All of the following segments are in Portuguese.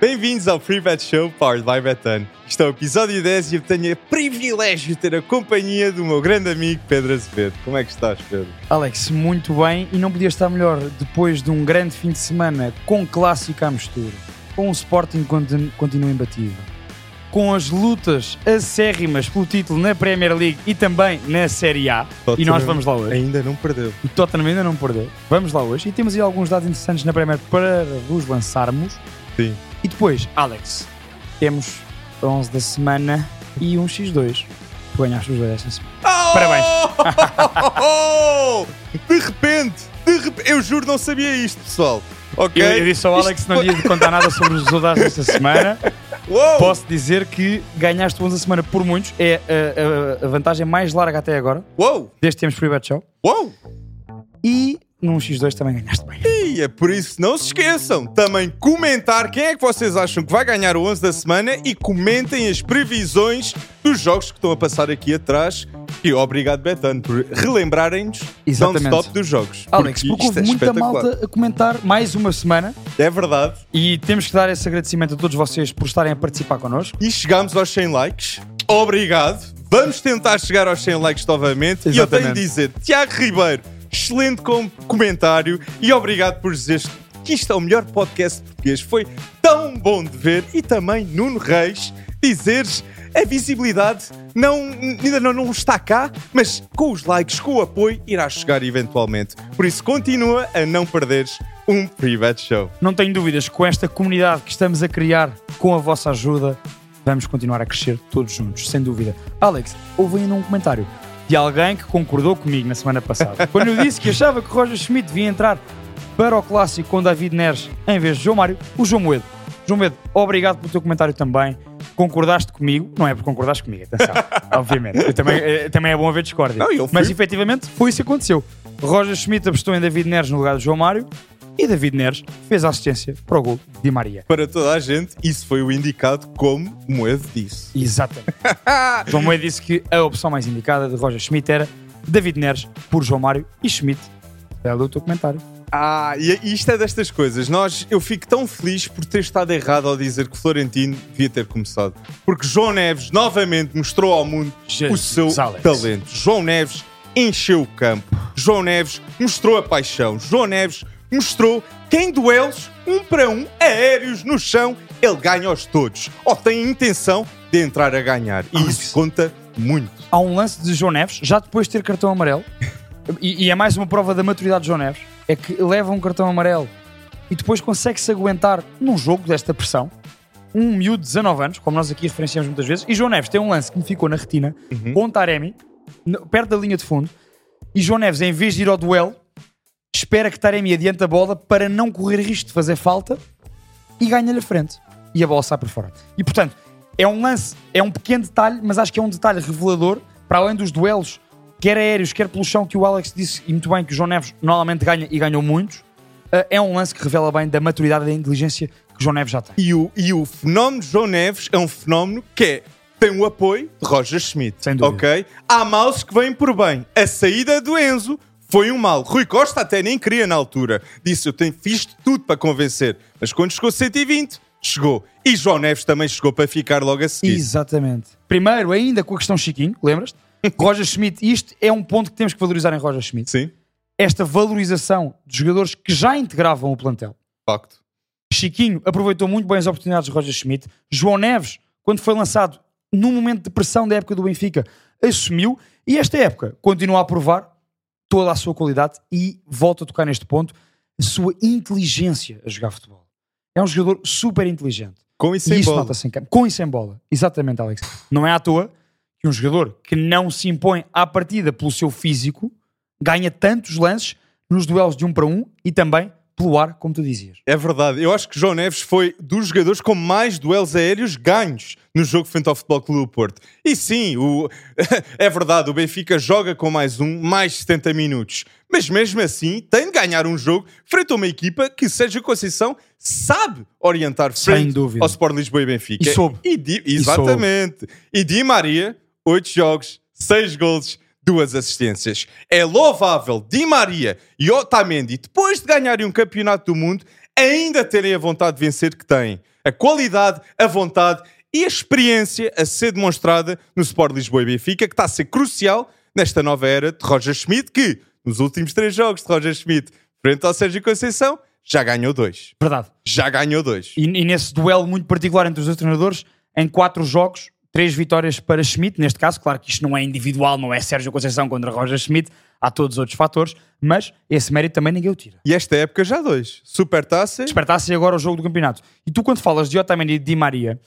Bem-vindos ao Free Bet Show Powered by Betan. Isto é o episódio 10 e eu tenho o privilégio de ter a companhia do meu grande amigo Pedro Azevedo. Como é que estás, Pedro? Alex, muito bem e não podia estar melhor depois de um grande fim de semana com clássico à mistura, com o Sporting continu- continua imbatível, com as lutas acérrimas pelo título na Premier League e também na Série A. E nós vamos lá hoje. Ainda não perdeu. O Tottenham ainda não perdeu. Vamos lá hoje e temos aí alguns dados interessantes na Premier para vos lançarmos. Sim. E depois, Alex, temos 11 da semana e um X2. Tu ganhaste os dois esta semana. Parabéns. Oh! De repente, de repente, eu juro não sabia isto, pessoal. Ok? Eu, eu disse ao Alex que não ia contar nada sobre os resultados desta semana. Uou! Posso dizer que ganhaste 11 a semana por muitos. É a, a- a vantagem mais larga até agora, Uou! desde que temos Free Bet Show. Uou! E num X2 também ganhaste bem. É por isso, não se esqueçam, também comentar quem é que vocês acham que vai ganhar o 11 da semana e comentem as previsões dos jogos que estão a passar aqui atrás. E obrigado, Betano, por relembrarem-nos Exatamente. non-stop dos jogos. Alex, porque isto houve é muita malta a comentar mais uma semana É verdade. e temos que dar esse agradecimento a todos vocês por estarem a participar connosco. E chegámos aos 100 likes. Obrigado. Vamos tentar chegar aos 100 likes novamente. E eu tenho Exatamente. de dizer, Tiago Ribeiro, excelente com comentário e obrigado por dizer que isto é o melhor podcast português. Foi tão bom de ver. E também Nuno Reis dizeres a visibilidade não, ainda não, não está cá, mas com os likes, com o apoio, irá chegar eventualmente. Por isso, continua a não perderes um Bet Show. Não tenho dúvidas com esta comunidade que estamos a criar, com a vossa ajuda, vamos continuar a crescer todos juntos, sem dúvida. Alex, houve ainda um comentário de alguém que concordou comigo na semana passada. Quando eu disse que achava que Roger Schmidt devia entrar para o clássico com David Neres em vez de João Mário, o João Moedo. João Moedo, obrigado pelo teu comentário também. Concordaste comigo, não é por concordares comigo, atenção, obviamente. Eu também, eh, também é bom haver discórdia. Não, eu Mas efetivamente foi isso que aconteceu. Roger Schmidt apostou em David Neres no lugar de João Mário e David Neres fez a assistência para o gol de Maria. Para toda a gente, isso foi o indicado como Moedo disse. Exatamente. João Moedo disse que a opção mais indicada de Roger Schmidt era David Neres por João Mário e Schmidt. Belo o teu comentário. Ah, e isto é destas coisas. Nós, eu fico tão feliz por ter estado errado ao dizer que Florentino devia ter começado. Porque João Neves novamente mostrou ao mundo o Jesus, seu Alex. talento. João Neves encheu o campo. João Neves mostrou a paixão. João Neves mostrou que em duelos, um para um, aéreos no chão, ele ganha-os todos. Ou tem a intenção de entrar a ganhar. E Alex. isso conta muito. Há um lance de João Neves, já depois de ter cartão amarelo, e, e é mais uma prova da maturidade de João Neves, é que leva um cartão amarelo e depois consegue-se aguentar num jogo desta pressão. Um miúdo de 19 anos, como nós aqui referenciamos muitas vezes, e João Neves tem um lance que me ficou na retina, com o Taremi, perto da linha de fundo, e João Neves, em vez de ir ao duelo, espera que Taremi adiante a bola para não correr risco de fazer falta e ganha-lhe a frente. E a bola sai por fora. E portanto, é um lance, é um pequeno detalhe, mas acho que é um detalhe revelador, para além dos duelos, quer aéreos, quer pelo chão, que o Alex disse e muito bem que o João Neves normalmente ganha e ganhou muitos. eh, É um lance que revela bem da maturidade e da inteligência que o João Neves já tem. E o, e o fenómeno de João Neves é um fenómeno que é, tem o apoio de Roger Schmidt. Sem dúvida. Ok? Há males que vêm por bem. A saída do Enzo foi um mal. Rui Costa até nem queria na altura. Disse: Eu tenho, fiz tudo para convencer. Mas quando chegou 120, chegou. E João Neves também chegou para ficar logo a seguir. Exatamente. Primeiro, ainda com a questão Chiquinho, lembras-te? Roger Schmidt, isto é um ponto que temos que valorizar em Roger Schmidt. Sim, Esta valorização de jogadores que já integravam o plantel. facto. Chiquinho aproveitou muito bem as oportunidades de Roger Schmidt. João Neves, quando foi lançado num momento de pressão da época do Benfica, assumiu. E esta época continua a provar toda a sua qualidade e volta a tocar neste ponto a sua inteligência a jogar futebol. É um jogador super inteligente. Com e E sem isso bola. campo. Com e sem bola. Exatamente, Alex. Não é à toa que um jogador que não se impõe à partida pelo seu físico ganha tantos lances nos duelos de um para um e também pelo ar, como tu dizias. É verdade. Eu acho que João Neves foi dos jogadores com mais duelos aéreos ganhos no jogo frente ao Futebol Clube do Porto. E sim, o... é verdade, o Benfica joga com mais um, mais 70 minutos. Mas mesmo assim, tem de ganhar um jogo frente a uma equipa que Sérgio Conceição sabe orientar Sem frente dúvida. ao Sport Lisboa e Benfica. E soube. E Di- E Exatamente. E Di Maria, 8 jogos, 6 gols, duas assistências. É louvável Di Maria e Otamendi, depois de ganharem um campeonato do mundo, ainda terem a vontade de vencer que têm. a qualidade, a vontade e a experiência a ser demonstrada no Sport Lisboa e Benfica, que está a ser crucial nesta nova era de Roger Schmidt, que nos últimos três jogos de Roger Schmidt frente ao Sérgio Conceição já ganhou dois. Verdade. Já ganhou dois. E, e nesse duelo muito particular entre os dois treinadores, em quatro jogos, três vitórias para Schmidt, neste caso, claro que isto não é individual, não é Sérgio Conceição contra Roger Schmidt, há todos os outros fatores, mas esse mérito também ninguém o tira. E esta época já dois. Super Taça. Despertasse agora o jogo do campeonato. E tu, quando falas de Otamendi e de Di Maria,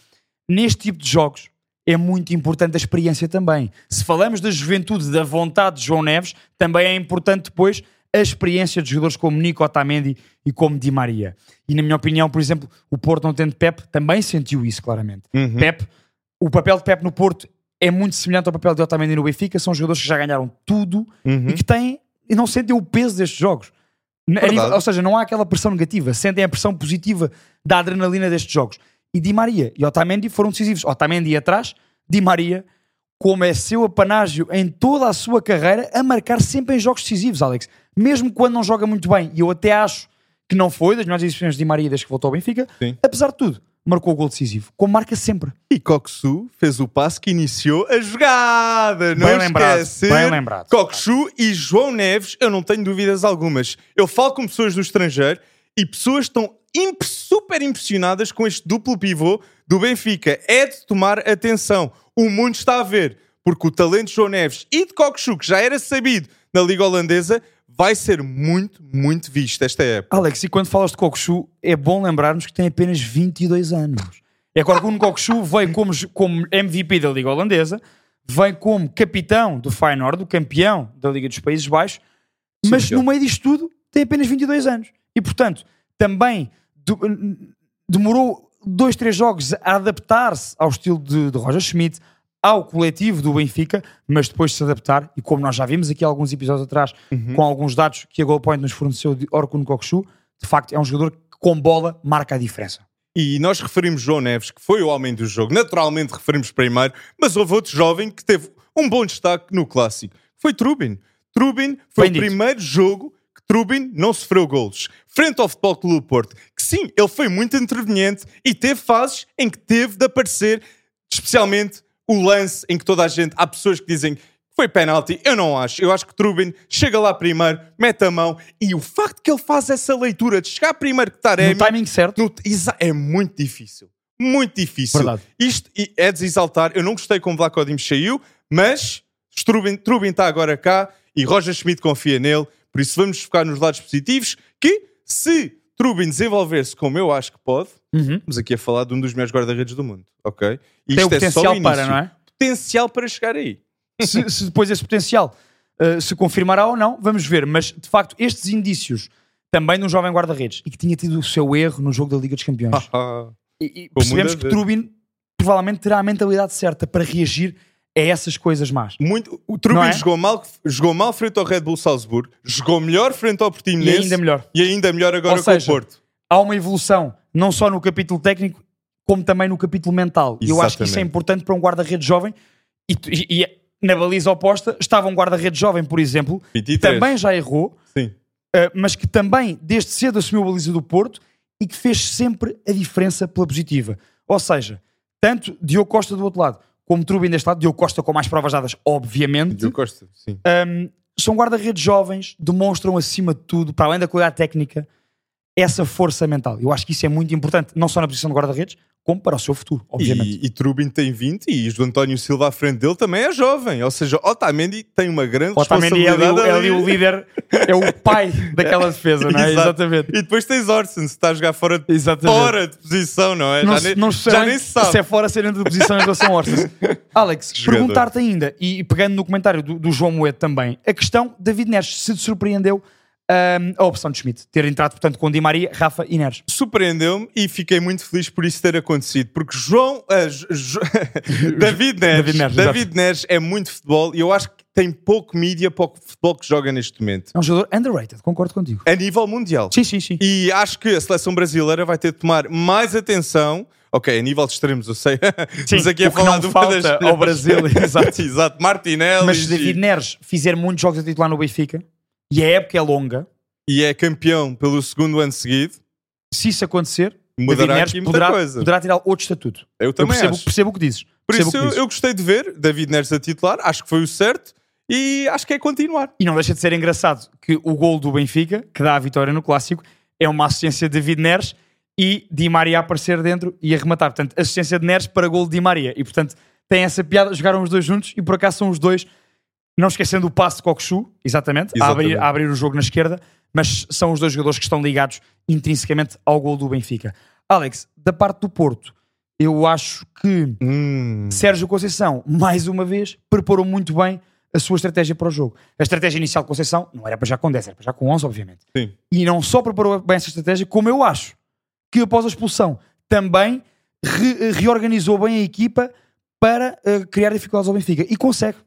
neste tipo de jogos é muito importante a experiência também. Se falamos da juventude, da vontade de João Neves, também é importante depois a experiência de jogadores como Nico Otamendi e como Di Maria. E na minha opinião, por exemplo, o Porto não tendo Pep também sentiu isso claramente. Uhum. Pep, o papel de Pep no Porto é muito semelhante ao papel de Otamendi no Benfica, são jogadores que já ganharam tudo Uhum. e que têm e não sentem o peso destes jogos. Nível- ou seja, não há aquela pressão negativa, sentem a pressão positiva da adrenalina destes jogos. E Di Maria e Otamendi foram decisivos. Otamendi atrás, Di Maria, como é seu apanágio em toda a sua carreira, a marcar sempre em jogos decisivos, Alex. Mesmo quando não joga muito bem, e eu até acho que não foi das melhores exibições de Di Maria desde que voltou ao Benfica, Sim. apesar de tudo, marcou o gol decisivo, como marca sempre. E Coxu fez o passe que iniciou a jogada. Não Bem lembrado, esquecer. bem lembrado. Coxu e João Neves, eu não tenho dúvidas algumas. Eu falo com pessoas do estrangeiro e pessoas estão imp- super impressionadas com este duplo pivô do Benfica. É de tomar atenção. O mundo está a ver. Porque o talento de João Neves e de Coxu, que já era sabido na Liga Holandesa, vai ser muito, muito visto esta época. Alex, e quando falas de Kokushu, é bom lembrarmos que tem apenas 22 anos. É que o Kokushu vem como, como MVP da Liga Holandesa, vem como capitão do Feyenoord, do campeão da Liga dos Países Baixos, mas Sim, no meio disto tudo tem apenas 22 anos. E, portanto, também do- demorou dois, três jogos a adaptar-se ao estilo de, de Roger Schmidt, ao coletivo do Benfica, mas depois de se adaptar, e como nós já vimos aqui alguns episódios atrás, com alguns dados que a Goalpoint nos forneceu de Orkun Kokushu, de facto é um jogador que com bola marca a diferença. E nós referimos João Neves, que foi o homem do jogo. Naturalmente referimos primeiro, mas houve outro jovem que teve um bom destaque no clássico. Foi Trubin. Trubin foi Bem o dito. primeiro jogo que Trubin não sofreu golos. Frente ao Futebol Clube Porto. Que sim, ele foi muito interveniente e teve fases em que teve de aparecer, especialmente o lance em que toda a gente... Há pessoas que dizem que foi penalti. Eu não acho. Eu acho que Trubin chega lá primeiro, mete a mão e o facto que ele faz essa leitura de chegar primeiro que Taremi... No timing certo, No- é muito difícil. Muito difícil. Verdade. Isto é de exaltar. Eu não gostei como Vlaco Dimos saiu, mas Trubin, Trubin está agora cá e Roger Schmidt confia nele. Por isso vamos focar nos lados positivos que se Trubin desenvolver-se como eu acho que pode, Uhum. estamos aqui a falar de um dos melhores guarda-redes do mundo, ok? E tem o é só potencial o para, não é? Potencial para chegar aí. se, se depois esse potencial uh, se confirmará ou não, vamos ver. Mas de facto, estes indícios também de um jovem guarda-redes e que tinha tido o seu erro no jogo da Liga dos Campeões. E, e percebemos que. Trubin provavelmente terá a mentalidade certa para reagir a essas coisas más. muito, o Trubin é? jogou, mal, jogou mal frente ao Red Bull Salzburgo, jogou melhor frente ao E Portimonense ainda melhor. e ainda melhor agora Ou com seja, o Porto. Há uma evolução, não só no capítulo técnico, como também no capítulo mental. E eu acho que isso é importante para um guarda-redes jovem. E, e- e na baliza oposta estava um guarda-redes jovem, por exemplo, que 23. também já errou. Uh, mas que também desde cedo assumiu a baliza do Porto e que fez sempre a diferença pela positiva. Ou seja, tanto Diogo Costa do outro lado, como Trubin deste lado, Diogo Costa com mais provas dadas, obviamente, Diogo Costa, sim. um, são guarda-redes jovens, demonstram acima de tudo, para além da qualidade técnica, essa força mental. Eu acho que isso é muito importante, não só na posição de guarda-redes, como para o seu futuro, obviamente. E, e Trubin tem 20 e o António Silva à frente dele também é jovem. Ou seja, Otamendi tem uma grande Otamendi é ali, o- responsabilidade. é ali ali. o líder, é o pai daquela defesa, não é? Exatamente. E depois tens Orson, se está a jogar fora de, Exatamente. fora de posição, não é? Não, já nem, não já nem se sabe. se é fora ser dentro de posição em relação ao Orsas. Alex, perguntar-te ainda, e pegando no comentário do, do João Moedo também, a questão David Neres, se te surpreendeu hum, a opção de Schmidt, ter entrado, portanto, com Di Maria, Rafa e Neres. Surpreendeu-me e fiquei muito feliz por isso ter acontecido. Porque João. ah, Jo- David Neres. David Neres, David Neres é muito futebol e eu acho que tem pouco mídia para o futebol que joga neste momento. É um jogador underrated, concordo contigo. A nível mundial. Sim, sim, sim. E acho que a seleção brasileira vai ter de tomar mais atenção. Ok, a nível de extremos, eu sei. Mas aqui que falar de uma das ao Brasil, exato. Exato, Martinelli. Mas se David Neres fizer muitos jogos a titular no Benfica, e a época é longa, E é campeão pelo segundo ano seguido. se isso acontecer, Mudará David Neres poderá, coisa. poderá tirar outro estatuto. Eu Eu também percebo, acho. percebo o que dizes. Por Percebo isso eu, dizes. eu gostei de ver David Neres a titular, acho que foi o certo e acho que é continuar. E não deixa de ser engraçado que o gol do Benfica, que dá a vitória no clássico, é uma assistência de David Neres e Di Maria a aparecer dentro e a rematar. Portanto, assistência de Neres para gol de Di Maria. E portanto, tem essa piada, jogaram os dois juntos e por acaso são os dois, não esquecendo o passe de Cockchu, exatamente, A, abrir, a abrir o jogo na esquerda, mas são os dois jogadores que estão ligados intrinsecamente ao gol do Benfica. Alex, da parte do Porto, eu acho que Hum, Sérgio Conceição, mais uma vez, preparou muito bem a sua estratégia para o jogo. A estratégia inicial de Conceição não era para já com 10, era para já com 11, obviamente. sim. E não só preparou bem essa estratégia, como eu acho que após a expulsão também re- reorganizou bem a equipa para eh, criar dificuldades ao Benfica. E consegue.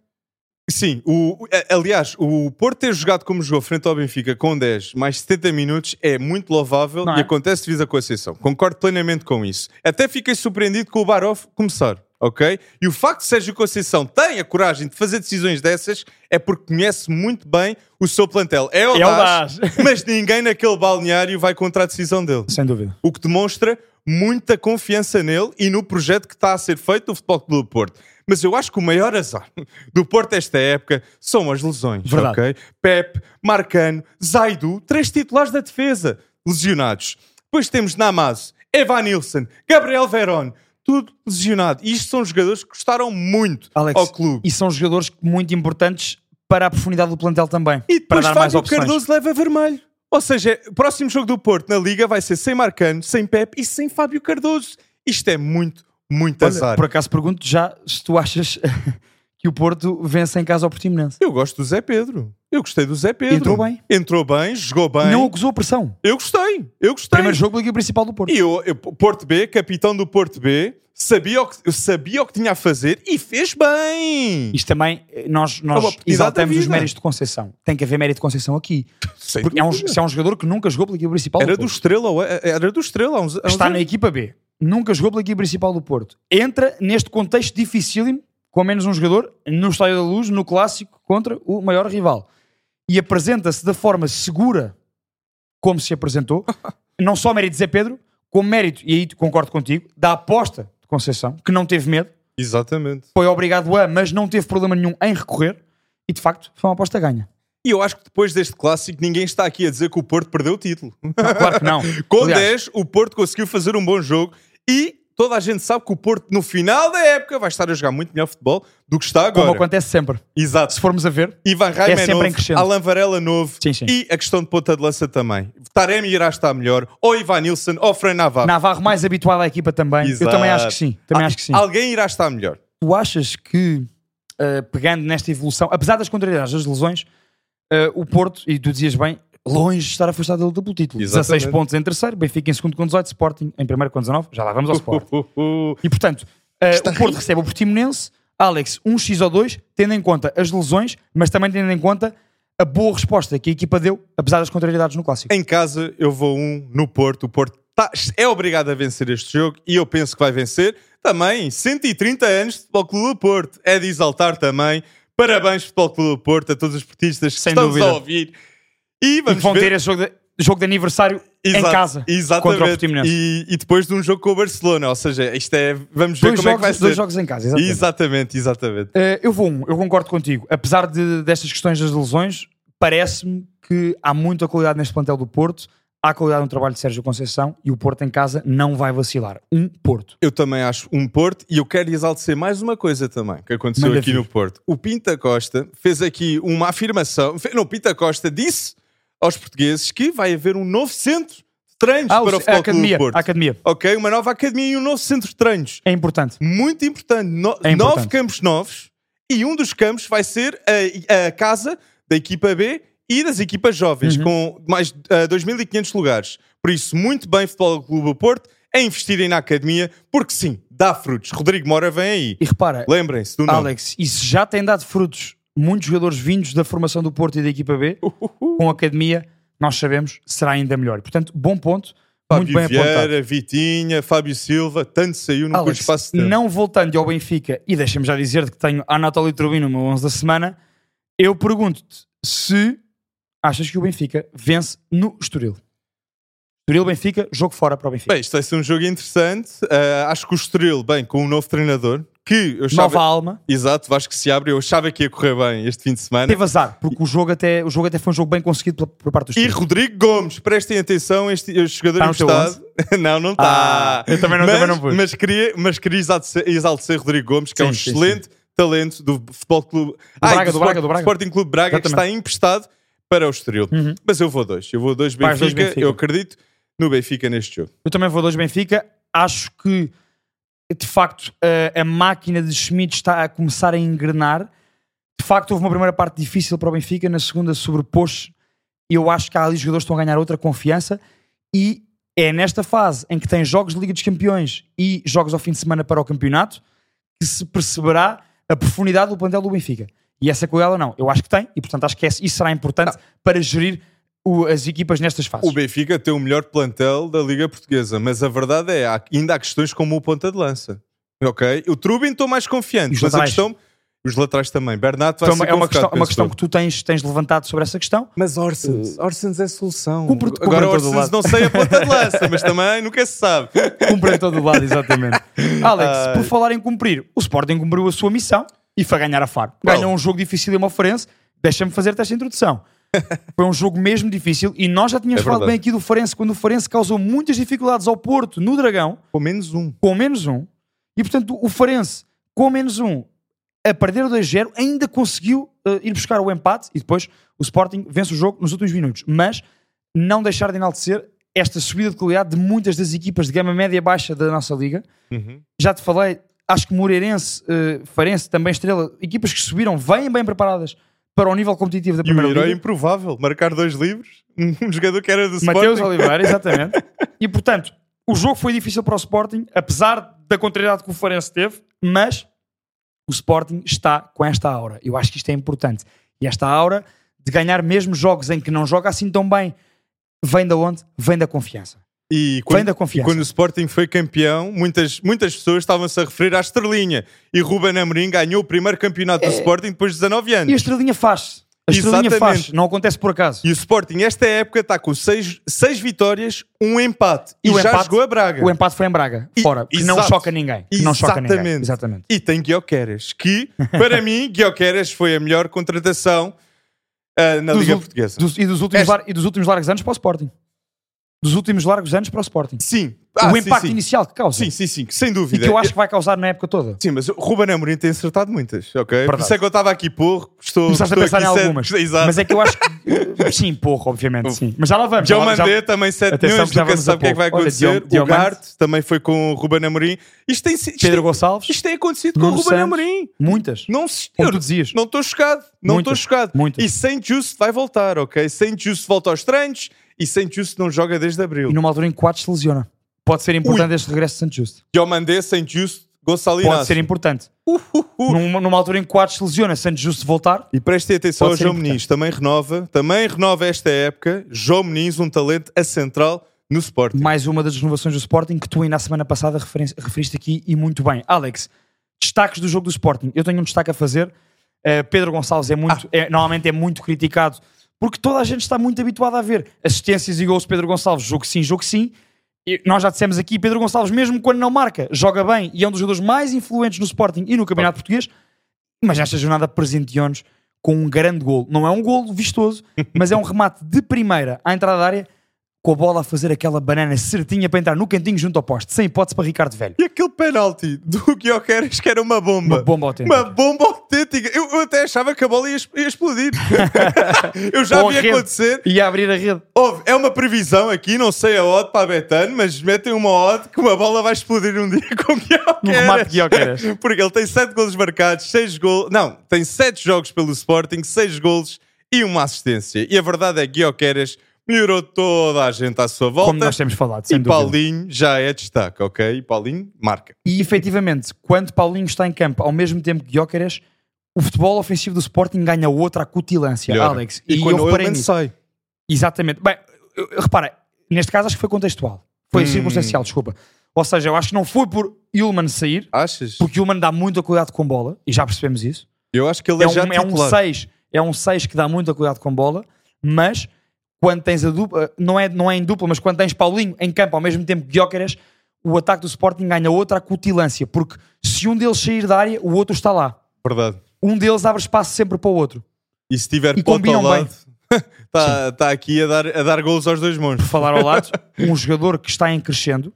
Sim, o, aliás, o Porto ter jogado como jogou frente ao Benfica com 10 mais 70 minutos é muito louvável Não e é? acontece devido à Conceição. Concordo plenamente com isso. Até fiquei surpreendido com o Barov começar, ok? E o facto de Sérgio Conceição tem a coragem de fazer decisões dessas é porque conhece muito bem o seu plantel. É audaz, audaz. mas ninguém naquele balneário vai contra a decisão dele. Sem dúvida. O que demonstra muita confiança nele e no projeto que está a ser feito do Futebol Clube do Porto. Mas eu acho que o maior azar do Porto esta época são as lesões. Verdade. ok? Pepe, Marcano, Zaidu, três titulares da defesa lesionados. Depois temos Namazo, Evan Nilsson, Gabriel Verón, tudo lesionado. E isto são jogadores que gostaram muito Alex, ao clube. E são jogadores muito importantes para a profundidade do plantel também. E para depois dar mais Fábio opções. Cardoso leva vermelho. Ou seja, o próximo jogo do Porto na Liga vai ser sem Marcano, sem Pepe e sem Fábio Cardoso. Isto é muito, muito Olha, azar. por acaso pergunto já se tu achas que o Porto vence em casa ao Portimonense. Eu gosto do Zé Pedro. Eu gostei do Zé Pedro. Entrou bem. Entrou bem, jogou bem. Não acusou a pressão. Eu gostei. Eu gostei. Primeiro jogo da Liga Principal do Porto. E eu, eu- Porto B, capitão do Porto B, sabia o que, eu sabia o que tinha a fazer e fez bem. Isto também, eh, nós, É nós exaltamos os méritos de Conceição. Tem que haver mérito de Conceição aqui. Sem Porque é um, se é um jogador que nunca jogou pela equipa principal Era do do. Estrela, ou- era do Estrela há uns, há uns Está na equipa B. Nunca jogou pela equipa principal do Porto. Entra neste contexto dificílimo, com menos um jogador, no Estádio da Luz, no clássico, contra o maior rival. E apresenta-se da forma segura como se apresentou. não só mérito de Zé Pedro, como mérito, e aí concordo contigo, da aposta de Conceição, que não teve medo, Exatamente. foi obrigado a, mas não teve problema nenhum em recorrer, e de facto foi uma aposta ganha. E eu acho que depois deste clássico ninguém está aqui a dizer que o Porto perdeu o título. Não, claro que não. Com Aliás, 10, o Porto conseguiu fazer um bom jogo e toda a gente sabe que o Porto, no final da época, vai estar a jogar muito melhor futebol do que está agora. Como acontece sempre. Exato. Se formos a ver, Ivan Raim É é, sempre em novo, crescendo. Alan Varela novo Sim, sim. e a questão de ponta de lança também. Taremi irá estar melhor, ou Ivan Nilsson, ou Fran Navarro. Navarro mais habituado à equipa também. Exato. Eu também acho que sim. Também Al- acho que sim. Alguém irá estar melhor. Tu achas que, uh, pegando nesta evolução, apesar das contrariedades das lesões, uh, o Porto, e tu dizias bem, longe de estar afastado pelo título. Exatamente. 16 pontos em terceiro, Benfica em segundo com 18, Sporting em primeiro com 19, já lá vamos ao Sporting. E portanto, uh, Está o Porto rico. recebe o Portimonense, Alex, um X ou 2, tendo em conta as lesões, mas também tendo em conta a boa resposta que a equipa deu, apesar das contrariedades no clássico. Em casa, eu vou um no Porto. O Porto tá- é obrigado a vencer este jogo e eu penso que vai vencer. Também, 130 anos de Futebol Clube do Porto. É de exaltar também. Parabéns, Futebol Clube do Porto, a todos os portistas que Sem estamos dúvida. a ouvir. E E vamos que vão ver. ter esse jogo de, jogo de aniversário em Exato, casa exatamente. contra o Portimonense. E, e depois de um jogo com o Barcelona. Ou seja, isto é. Vamos ver Dois, como é que jogos, vai ser. dois jogos em casa, exatamente. Exatamente, exatamente. Eh, eu vou um, eu concordo contigo. Apesar de, destas questões das lesões, parece-me que há muita qualidade neste plantel do Porto, há qualidade no trabalho de Sérgio Conceição e o Porto em casa não vai vacilar. Um Porto. Eu também acho um Porto e eu quero exaltecer mais uma coisa também que aconteceu Manda aqui vir. no Porto. O Pinta Costa fez aqui uma afirmação. Não, o Pinta Costa disse aos portugueses que vai haver um novo centro de treinos Ah, para o Futebol academia, do Porto. academia. Ok, uma nova academia e um novo centro de treinos. É importante. Muito importante. No- É importante. Nove campos novos e um dos campos vai ser a, a casa da equipa B e das equipas jovens, Uhum. com mais uh, 2.500 lugares. Por isso, muito bem, Futebol Clube do Porto, a investirem na academia, porque sim, dá frutos. Rodrigo Mora vem aí. E repara, Lembrem-se do nome. Alex, isso já tem dado frutos. Muitos jogadores vindos da formação do Porto e da equipa B, com a academia, nós sabemos, será ainda melhor. Portanto, bom ponto. muito Fábio bem apontado. Vieira, Vitinha, Fábio Silva, tanto saiu no Alex, espaço de tempo. não voltando ao Benfica, e deixa-me já dizer que tenho Anatoly Trubin no meu 11 da semana, eu pergunto-te se achas que o Benfica vence no Estoril. Estoril-Benfica, jogo fora para o Benfica. Bem, isto vai ser um jogo interessante. Uh, acho que o Estoril, bem, com um novo treinador, que eu achava... Nova alma. Exato, Vasco se abre. Eu achava que ia correr bem este fim de semana. Teve azar, porque o jogo até, o jogo até foi um jogo bem conseguido por, por parte do E Estoril. Rodrigo Gomes, prestem atenção, este, este jogador Tá emprestado. não, não está. Ah, eu também não- mas, também não pus. Mas queria, mas queria exaltecer, exaltecer Rodrigo Gomes, que é Sim, um sim, excelente talento do Futebol Clube. Ai, Braga, do Sport- Braga, do Braga. Sporting Clube Braga, que Exatamente. está emprestado para o Estoril. Uhum. Mas eu vou dois. Eu vou dois Benfica. dois Benfica. Eu acredito no Benfica neste jogo. Eu também vou dois Benfica. Acho que, de facto, a, a máquina de Schmidt está a começar a engrenar. De facto, houve uma primeira parte difícil para o Benfica, na segunda sobrepôs. Eu acho que há ali jogadores que estão a ganhar outra confiança. E é nesta fase em que tem jogos de Liga dos Campeões e jogos ao fim de semana para o campeonato que se perceberá a profundidade do plantel do Benfica. E essa qualidade não. Eu acho que tem, e portanto acho que isso será importante para gerir o- as equipas nestas fases. O Benfica tem o melhor plantel da Liga Portuguesa, mas a verdade é há- ainda há questões como o ponta de lança. Ok? O Trubin estou mais confiante, mas a questão. Os laterais também. Bernardo vai Então, ser é uma questão, uma penso questão que tu tens, tens levantado sobre essa questão. Mas Orsens, Orsens é solução. Cumpre- cumpre Agora Orsens lado. não sei a ponta de lança, mas também nunca se sabe. Cumpre em todo o lado, exatamente. Alex, Ai. por falar em cumprir, o Sporting cumpriu a sua missão e foi ganhar a Faro. Ganhou um jogo difícil em Mofarense. Deixa-me fazer-te esta introdução. Foi um jogo mesmo difícil e nós já tínhamos É falado bem aqui do Farense quando o Farense causou muitas dificuldades ao Porto no Dragão, Pelo menos um. com menos um. E portanto, o Farense, com menos um, a perder o 2-0, ainda conseguiu eh, ir buscar o empate e depois o Sporting vence o jogo nos últimos minutos. Mas não deixar de enaltecer esta subida de qualidade de muitas das equipas de gama média e baixa da nossa liga. Uhum. Já te falei, acho que Moreirense, eh, Farense, também Estrela, equipas que subiram, vêm bem preparadas para o nível competitivo da E o Primeira herói Liga. improvável, marcar dois livros, um jogador que era do Mateus Sporting. Oliveira, exatamente. e portanto, o jogo foi difícil para o Sporting, apesar da contrariedade que o Farense teve, mas o Sporting está com esta aura. Eu acho que isto é importante. E esta aura de ganhar mesmo jogos em que não joga assim tão bem, vem da onde? Vem da confiança. E quando, e quando o Sporting foi campeão, muitas, muitas pessoas estavam-se a referir à estrelinha. E Ruben Amorim ganhou o primeiro campeonato do Sporting depois de 19 anos. É. E a estrelinha faz. A estrelinha Exatamente. faz. Não acontece por acaso. E o Sporting, esta época, está com seis, seis vitórias, um empate. E, o já empate- jogou a Braga. O empate foi em Braga, E- fora. Que não choca ninguém. Que não choca ninguém. Exatamente. Exatamente. E tem Guioqueras, que, para mim, Guioqueras foi a melhor contratação ah, na Dos Liga Portuguesa. Dos- e, dos últimos Esta- e dos últimos largos anos para o Sporting. Dos últimos largos anos para o Sporting. Sim. Ah, o impacto sim. inicial que causa. Sim, sim, sim, sem E dúvida. que eu acho que vai causar na época toda. Sim, mas o Ruben Amorim tem acertado muitas, ok? Por Verdade. isso é que eu estava aqui porro, estou, Começaste a estou pensar em aqui sete- algumas. Exato. Mas é que eu acho que. sim, porra, obviamente. Sim. Mas já lá vamos. Já mandei também 7 Atenção milhões, já nunca se sabe a o que é que vai. Olha, acontecer. Diomante. o Garte também foi com o Ruben Amorim. Isto tem, isto Pedro Gonçalves. isto tem acontecido com o Ruben Santos. Amorim. Muitas. Não se... Eu. Não estou chocado. Não estou chocado. Muitas. E Saint Just vai voltar, ok? Saint Just volta aos treinos e Saint Just não joga desde abril. E numa altura em que Quatro se lesiona. Pode ser importante este regresso de Santos Justo. Eu mandei Saint Just, Gonçalo Pode ser importante. Uh, uh, uh. Numa, numa altura em que Quatro se lesiona, Santos Justo voltar. E prestem atenção ao João importante. Meniz, também renova, também renova esta época. João Meniz, um talento a central no Sporting. mais uma das renovações do Sporting que tu ainda na semana passada referiste aqui e muito bem. Alex, destaques do jogo do Sporting. Eu tenho um destaque a fazer. Uh, Pedro Gonçalves é muito, é- normalmente é muito criticado porque toda a gente está muito habituada a ver assistências e gols de Pedro Gonçalves, jogo sim, jogo sim. E nós já dissemos aqui, Pedro Gonçalves, mesmo quando não marca, joga bem e é um dos jogadores mais influentes no Sporting e no Campeonato Português. Mas nesta jornada presenteou-nos com um grande gol. Não é um gol vistoso, mas é um remate de primeira à entrada da área com a bola a fazer aquela banana certinha para entrar no cantinho junto ao poste, sem hipótese para Ricardo Velho. E aquele penalti do Guioqueras que era uma bomba. Uma bomba autêntica. Uma bomba autêntica. Eu, eu até achava que a bola ia, ia explodir. eu já Com a vi acontecer. E abrir a rede. Houve, é uma previsão aqui, não sei a odd para a Betano, mas metem uma odd que uma bola vai explodir um dia com de Guioqueras. Porque ele tem 7 golos marcados, 6 golos. Não, tem 7 jogos pelo Sporting, 6 golos e uma assistência. E a verdade é que Guioqueras melhorou toda a gente à sua volta. Como nós temos falado, sem e dúvida. Paulinho já é destaque, ok? E Paulinho marca. E efetivamente, quando Paulinho está em campo ao mesmo tempo que Gyökeres, o futebol ofensivo do Sporting ganha outra acutilância, Melhora. Alex. E, E, quando eu o reparei nisso. sai. Exatamente. Bem, eu- eu- repara, neste caso acho que foi contextual. Foi Hum. circunstancial, desculpa. Ou seja, eu acho que não foi por Ilman sair, Achas? porque Ilman dá muito cuidado com bola, e já percebemos isso. Eu acho que ele é, É já um, é um titular. 6, é um 6 que dá muito cuidado com bola, mas quando tens a dupla, não é, não é em dupla, mas quando tens Paulinho em campo ao mesmo tempo que Gyökeres, o ataque do Sporting ganha outra acutilância, porque se um deles sair da área, o outro está lá. Verdade. Um deles abre espaço sempre para o outro. E se tiver E pote ao lado, está tá aqui a dar, a dar gols aos dois Por monstros. falar ao lado, um jogador que está em crescendo,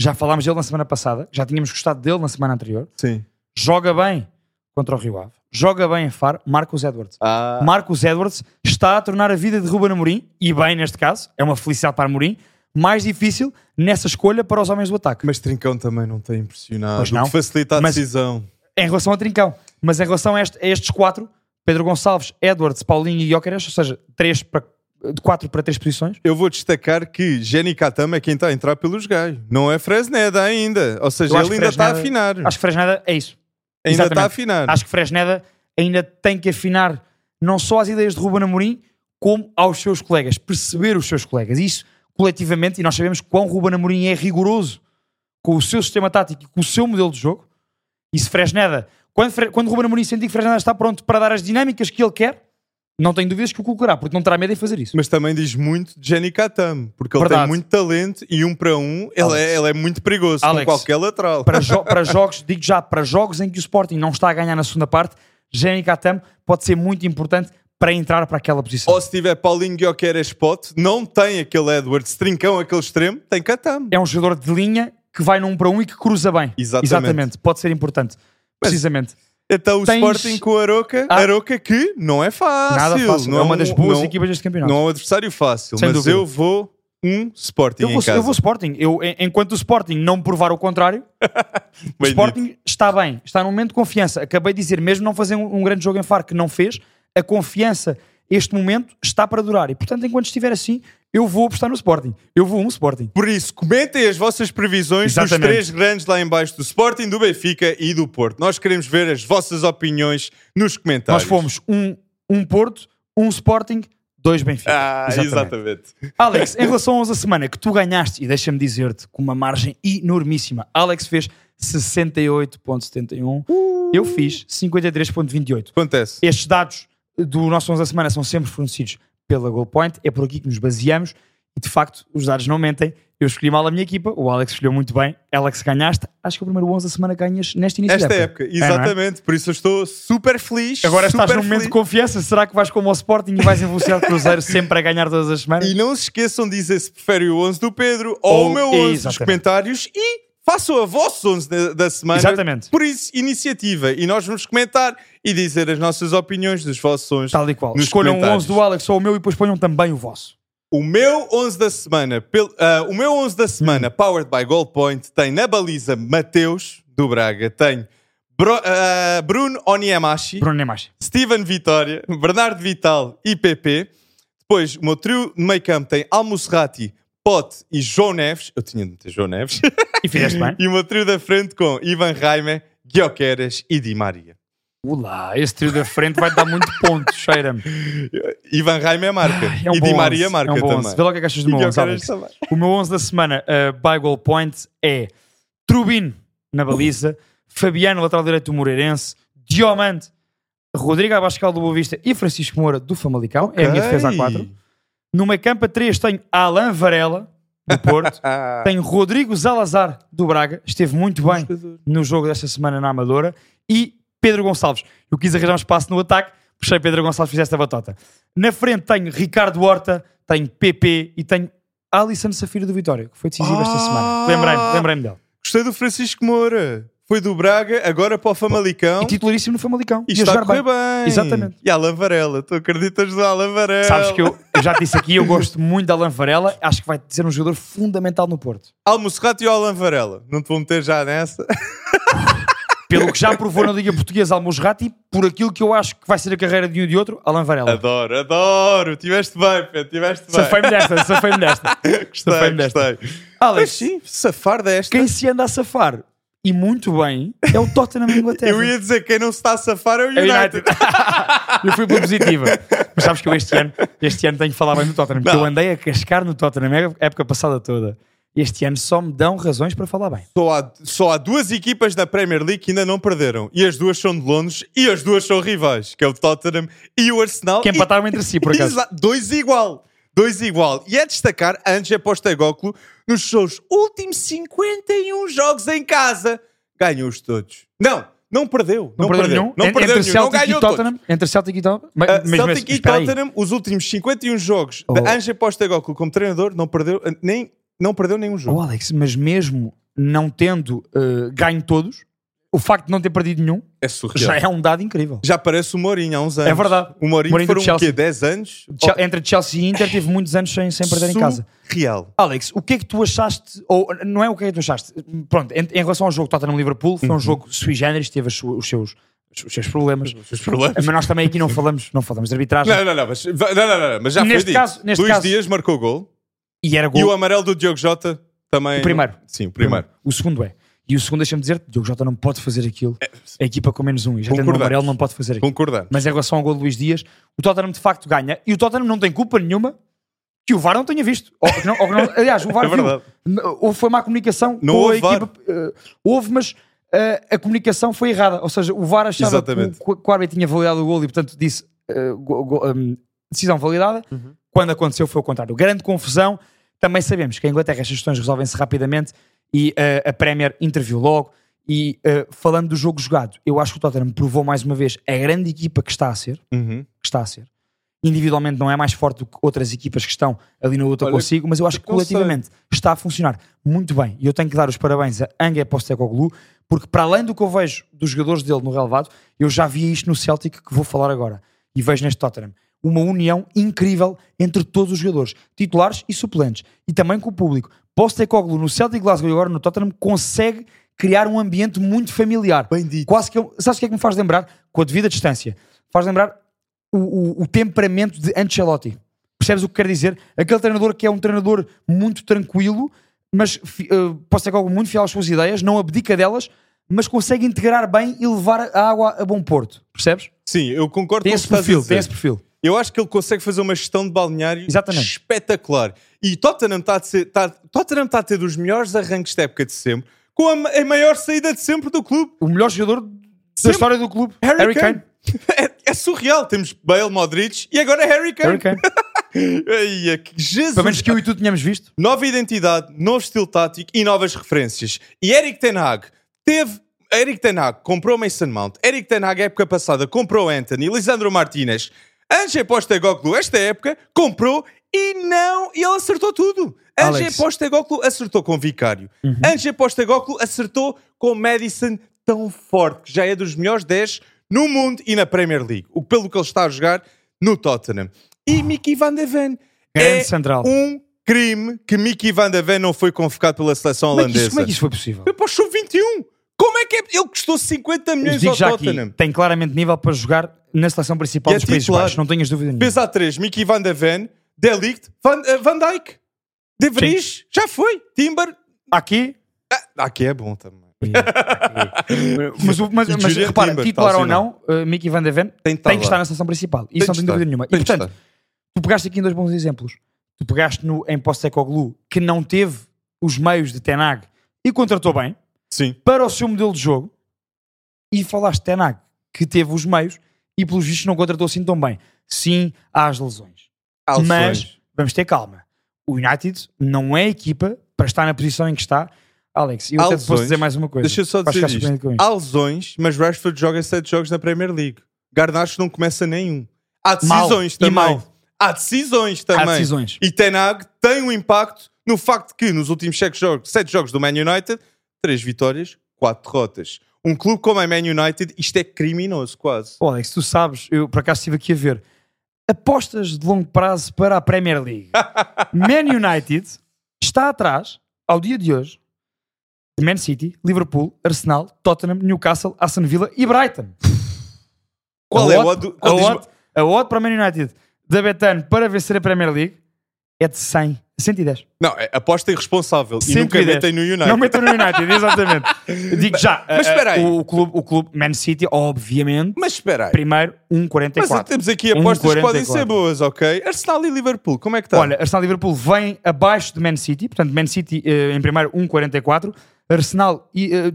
já falámos dele na semana passada, já tínhamos gostado dele na semana anterior, Sim. joga bem contra o Rio Ave, joga bem em Faro, Marcos Edwards. Ah, Marcos Edwards está a tornar a vida de Ruben Amorim, e bem neste caso, é uma felicidade para Amorim, mais difícil nessa escolha para os homens do ataque. mas Trincão também não tem impressionado. Pois o não. que facilita a Mas- decisão. Em relação a Trincão, mas em relação a, este- a estes quatro, Pedro Gonçalves, Edwards, Paulinho e Jóqueres, ou seja, três para, de quatro para três posições, Eu vou destacar que Jenny Katama é quem está a entrar pelos gajos. Não é Fresneda ainda. Ou seja, ele ainda está a Fresneda- afinar. acho que Fresneda é isso. Ainda está a afinar. Acho que Fresneda ainda tem que afinar não só as ideias de Ruben Amorim, como aos seus colegas, perceber os seus colegas. Isso coletivamente, e nós sabemos quão Ruben Amorim é rigoroso com o seu sistema tático e com o seu modelo de jogo. E se Fresneda, quando, quando Ruben Amorim sentir que Fresneda está pronto para dar as dinâmicas que ele quer, não tenho dúvidas que o colocará, porque não terá medo em fazer isso. Mas também diz muito de Jenny Katama, porque ele Verdade. tem muito talento e um para um ele, é, ele é muito perigoso Alex. com qualquer lateral. para, jo- para jogos, digo já, para jogos em que o Sporting não está a ganhar na segunda parte, Jenny Katam pode ser muito importante para entrar para aquela posição. Ou se tiver Paulinho Guioqueira spot, não tem aquele Edwards trincão, aquele extremo, tem Katama. é um jogador de linha que vai num para um e que cruza bem. Exatamente. Pode ser importante. Precisamente. Então o Tens- Sporting com o Aroca, Ah. Aroca que não é fácil. Nada fácil. Não é uma das boas não, equipas deste campeonato. Não é um adversário fácil, Sem mas dúvida. eu vou um Sporting eu, vou, em casa. eu vou Sporting. Eu, en- enquanto o Sporting não provar o contrário, o Bem Sporting está bem. Está num momento de confiança. Acabei de dizer, mesmo não fazer um, um grande jogo em Faro que não fez, a confiança, este momento, está para durar. E portanto, enquanto estiver assim, eu vou apostar no Sporting. Eu vou um Sporting. Por isso, comentem as vossas previsões dos Exatamente. três grandes lá em baixo do Sporting, do Benfica e do Porto. Nós queremos ver as vossas opiniões nos comentários. Nós fomos um, um Porto, um Sporting, dois Benfica. Ah, exatamente. Alex, em relação aos da semana que tu ganhaste, e deixa-me dizer-te, com uma margem enormíssima, Alex fez 68.71, eu fiz 53.28. Acontece. Estes dados do nosso 11 da semana são sempre fornecidos pela Goalpoint, é por aqui que nos baseamos, e de facto os dados não mentem. Eu escolhi mal a minha equipa, o Alex escolheu muito bem. Alex, ganhaste. Acho que é o primeiro 11 da semana ganhas neste início Esta da época, É, é? exatamente. Por isso eu estou super feliz. Agora estás super num momento de confiança. Será que vais como ao Sporting e vais em velocidade de cruzeiro sempre a ganhar todas as semanas? E não se esqueçam de dizer se preferem o 11 do Pedro ou, Ou- o meu 11 nos comentários e façam a vosso 11 da, da semana. Exatamente. Por isso, iniciativa. E nós vamos comentar e dizer as nossas opiniões dos vossos 11. Tal e qual. nos Escolham o comentários. 11 do Alex ou o meu e depois ponham também o vosso. O meu 11 da semana, pel- ah, o meu 11 da semana, Hum. powered by Gold Point, tem na baliza Mateus do Braga, tem Bro- ah, Bruno Onyemashi, Bruno Nemachi. Steven Vitória, Bernardo Vital e PP. Depois, o meu trio de meio campo tem Almusrati, Pote e João Neves. Eu tinha de meter João Neves. E fizeste bem. e meu trio da frente com Ivan Raime, Guioqueras e Di Maria. Olá, esse trio da frente vai dar muito ponto, cheira-me. Ivan Raime é marca. É um e Di Maria 11, marca é um também. 11. Vê lá o que é que achas do meu 11, Gyökeres Alex. também. O meu 11 da semana, uh, by Goal Point, é Trubin na baliza, Fabiano, lateral direito do Moreirense, Diomante, Rodrigo Abascal do Boa Vista e Francisco Moura do Famalicão. É a minha defesa a 4. No meio campo a 3 tenho Alain Varela, do Porto. Ah, tenho Rodrigo Zalazar, do Braga. Esteve muito bem no jogo desta semana na Amadora. E Pedro Gonçalves. Eu quis arranjar um espaço no ataque, puxei Pedro Gonçalves, fiz esta batota. Na frente tenho Ricardo Horta, tenho PP e tenho Alisson Safira do Vitória, que foi decisivo esta Ah! semana. Lembrei-me, lembrei-me dele. Gostei do Francisco Moura. Foi do Braga, agora para o Famalicão. E titularíssimo no Famalicão. E Ia está a correr bem. Exatamente. E Alan Varela. Tu acreditas no Alan Varela? Sabes que eu, eu já disse aqui, eu gosto muito da Alan Varela, acho que vai ser um jogador fundamental no Porto. Almoçerrato e o Alan Varela. Não te vou meter já nessa. Pelo que já provou na Liga Portuguesa Almosrati, por aquilo que eu acho que vai ser a carreira de um e de outro, Alan Varela. Adoro, adoro. Tiveste bem, Pedro. Tiveste bem. Safei-me desta, safei-me desta. Gostei, Safei-me desta. gostei. Mas Alex, sim, safar desta. quem se anda a safar, e muito bem, é o Tottenham da Inglaterra. Eu ia dizer quem não se está a safar é o É United. United. eu fui pela positiva. Mas sabes que eu este ano, este ano tenho que falar bem do Tottenham, porque Não. eu andei a cascar no Tottenham a época passada toda. Este ano só me dão razões para falar bem. Só há, só há duas equipas na Premier League que ainda não perderam. E as duas são de Londres e as duas são rivais, que é o Tottenham e o Arsenal. Que E- empataram entre si, por acaso. Dois igual. Dois igual. E é destacar Ange Postecoglou nos seus últimos 51 jogos em casa. Ganhou-os todos. Não, não perdeu. Não, perdeu, nenhum. Não perdeu entre nenhum. Não Celtic ganhou e todos. Tottenham. Entre Celtic e Tottenham. Mas, Uh, mas- mas- Celtic e espera aí. Tottenham, os últimos 51 jogos de Oh. Ange Postecoglou como treinador, não perdeu, uh, nem, não perdeu nenhum jogo. Oh, Alex, mas mesmo não tendo uh, ganho todos, o facto de não ter perdido nenhum É surreal. já é um dado incrível. Já parece o Mourinho há uns anos. É verdade. O Mourinho, Mourinho foram o quê? 10 anos? Chel- Entre Chelsea e Inter teve muitos anos sem, sem perder em casa. Real. Alex, o que é que tu achaste, ou não é o que é que tu achaste, pronto, em, em relação ao jogo Tottenham-Liverpool, foi um Uhum. jogo sui generis, teve su- os seus, os seus problemas, Os seus problemas. mas nós também aqui não falamos, não falamos de arbitragem, Não, não, não, mas, não, não, não, mas já Neste foi dito. caso- neste Luís caso- Dias marcou gol e era e gol. o amarelo do Diogo Jota também. O primeiro. Sim, o primeiro. O segundo é. E o segundo, deixa-me dizer, Diogo Jota não pode fazer aquilo. A equipa com menos um, e já tendo um amarelo não pode fazer aquilo. Concordamos. Mas em relação ao gol de Luís Dias, o Tottenham de facto ganha e o Tottenham não tem culpa nenhuma que o VAR não tenha visto. Ou não- ou não- aliás, o VAR É viu. Ou foi má comunicação Não com a equipa. eh, houve, mas eh, a comunicação foi errada. Ou seja, o VAR achava Exatamente. que o, que o árbitro tinha validado o gol e, portanto, disse eh, go- go- um, decisão validada. Uhum. Quando aconteceu, foi o contrário. Grande confusão. Também sabemos que em Inglaterra as questões resolvem-se rapidamente e eh, a Premier interviu logo. E eh, falando do jogo jogado, eu acho que o Tottenham provou mais uma vez a grande equipa que está a ser Uhum. que está a ser. Individualmente não é mais forte do que outras equipas que estão ali na luta Olha, consigo, mas eu acho que não sei. coletivamente está a funcionar muito bem. E eu tenho que dar os parabéns a Ange Postecoglou, porque para além do que eu vejo dos jogadores dele no relevado, eu já vi isto no Celtic que vou falar agora. E vejo neste Tottenham. Uma união incrível entre todos os jogadores, titulares e suplentes. E também com o público. Postecoglou no Celtic Glasgow e agora no Tottenham consegue criar um ambiente muito familiar. Bem dito. Quase que eu, sabes o que é que me faz lembrar? Com a devida distância. Faz lembrar o, o- o temperamento de Ancelotti. Percebes o que quer dizer? Aquele treinador que é um treinador muito tranquilo, mas ser algo muito fiel às suas ideias, não abdica delas, mas consegue integrar bem e levar a água a bom porto. Percebes? Sim, eu concordo Tem com o esse perfil, tem esse perfil. Eu acho que ele consegue fazer uma gestão de balneário Exatamente. espetacular. E Tottenham está a, ser, está, Tottenham está a ter dos melhores arranques da época de sempre, com a, a maior saída de sempre do clube. O melhor jogador da Sempre. história do clube, Harry, Harry, Kane. Kane. É, é surreal. Temos Bale, Modric e agora Harry Kane. Harry Kane. É que Jesus. Pelo menos que eu e tu tínhamos visto. Nova identidade, novo estilo tático e novas referências. E Eric Ten Hag teve. Eric Ten Hag comprou Mason Mount. Eric Ten Hag, época passada, comprou Anthony. Lisandro Martinez. Ange Postecoglou, esta época, comprou e não. E ele acertou tudo. Ange Alex. Postecoglou acertou com Vicário. Uhum. Ange Postecoglou acertou com Madison tão forte, que já é dos melhores 10 no mundo e na Premier League. O, pelo que ele está a jogar no Tottenham. E Mickey Van de Ven. Grande é central. um crime que Mickey Van de Ven não foi convocado pela seleção Como é, holandesa. isso, como é que isso foi possível? Foi para o sub-21. Como é que é? Ele custou 50 Eu milhões ao já aqui, Tottenham. tem claramente nível para jogar na seleção principal E é dos Países titular. Baixos, não tenhas dúvida nenhuma. Pesa a 3, Mickey Van de Ven, De Ligt, Van, eh, Van Dijk. De Vries, já foi. Timber. Aqui, Ah, aqui é bom também. mas, o- mas, E mas Julian repara, Timber, titular ou não, uh, Mickey Van de Ven Tem tem que estar na seleção principal. Isso Tem não de tem dúvida nenhuma. Tem e portanto, estar. tu pegaste aqui em dois bons exemplos. Tu pegaste no, em Postecoglou, que não teve os meios de Tenag e contratou bem Sim. para o seu modelo de jogo, e falaste de Tenag, que teve os meios e pelos vistos não contratou assim tão bem. Sim, há as lesões. Há Mas vamos ter calma. O United não é equipa para estar na posição em que está. Alex, eu Há até posso dizer mais uma coisa. Deixa eu só dizer isto. Há lesões, mas Rashford joga 7 jogos na Premier League. Garnacho não começa nenhum. Há Mal. decisões E também. mal. Há decisões também. Há decisões. E Tenag tem um impacto no facto que nos últimos 7 jogos, sete jogos do Man United, 3 vitórias, 4 derrotas. Um clube como a Man United, isto é criminoso quase. Pô, Alex, tu sabes, eu por acaso estive aqui a ver apostas de longo prazo para a Premier League. Man United está atrás, ao dia de hoje, de Man City, Liverpool, Arsenal, Tottenham, Newcastle, Aston Villa e Brighton. Qual a é o odd, a, odd, a odd para Man United da Betano para vencer a Premier League é de 100, 110. Não, é aposta irresponsável. E 110. nunca metem no United. Não metam no United, exatamente. Digo já, Mas eh, espera aí. o, clube, o clube Man City, obviamente, Mas espera aí. primeiro 1,44. Mas temos aqui apostas que podem 1,44. ser boas, ok? Arsenal e Liverpool, como é que está? Olha, Arsenal e Liverpool vem abaixo de Man City, portanto, Man City eh, em primeiro 1,44, Arsenal e, eh,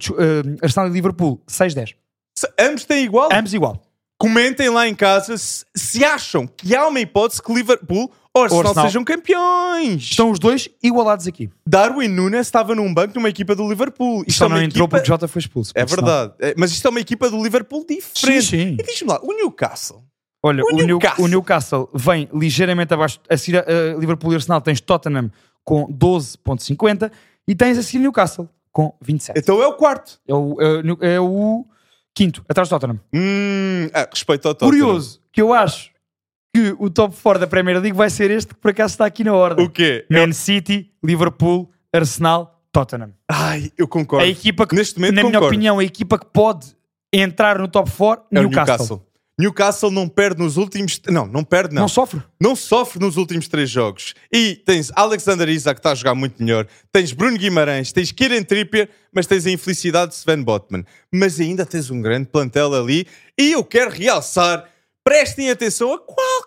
Arsenal e Liverpool 6,10. Se ambos têm igual, Ambos igual. comentem lá em casa se, se acham que há uma hipótese que Liverpool Arsenal, Arsenal. sejam campeões. Estão os dois igualados aqui. Darwin Nunes estava num banco numa equipa do Liverpool. Isto Só é não entrou equipa... porque Jota foi expulso. É verdade. É, Mas isto é uma equipa do Liverpool diferente. Sim, sim. E diz-me lá, o Newcastle. Olha, O o, New- Newcastle. Newcastle vem ligeiramente abaixo. A seguir Liverpool e Arsenal tens Tottenham com 12.50 e tens a seguir Newcastle com 27. Então é o quarto. É o, é é o quinto, atrás do Tottenham. Hum, ah, respeito ao Tottenham. Curioso que eu acho que o top 4 da Premier League vai ser este que por acaso está aqui na ordem. O quê? Man City, Liverpool, Arsenal, Tottenham. Ai, eu concordo. A equipa que, Neste momento na minha concordo. opinião, a equipa que pode entrar no top 4, é o Newcastle. Newcastle. Newcastle não perde nos últimos... Não, não perde não. Não sofre. não sofre nos últimos três jogos. E tens Alexander Isaac que está a jogar muito melhor, tens Bruno Guimarães, tens Kieran Trippier, mas tens a infelicidade de Sven Botman. Mas ainda tens um grande plantel ali e eu quero realçar, prestem atenção a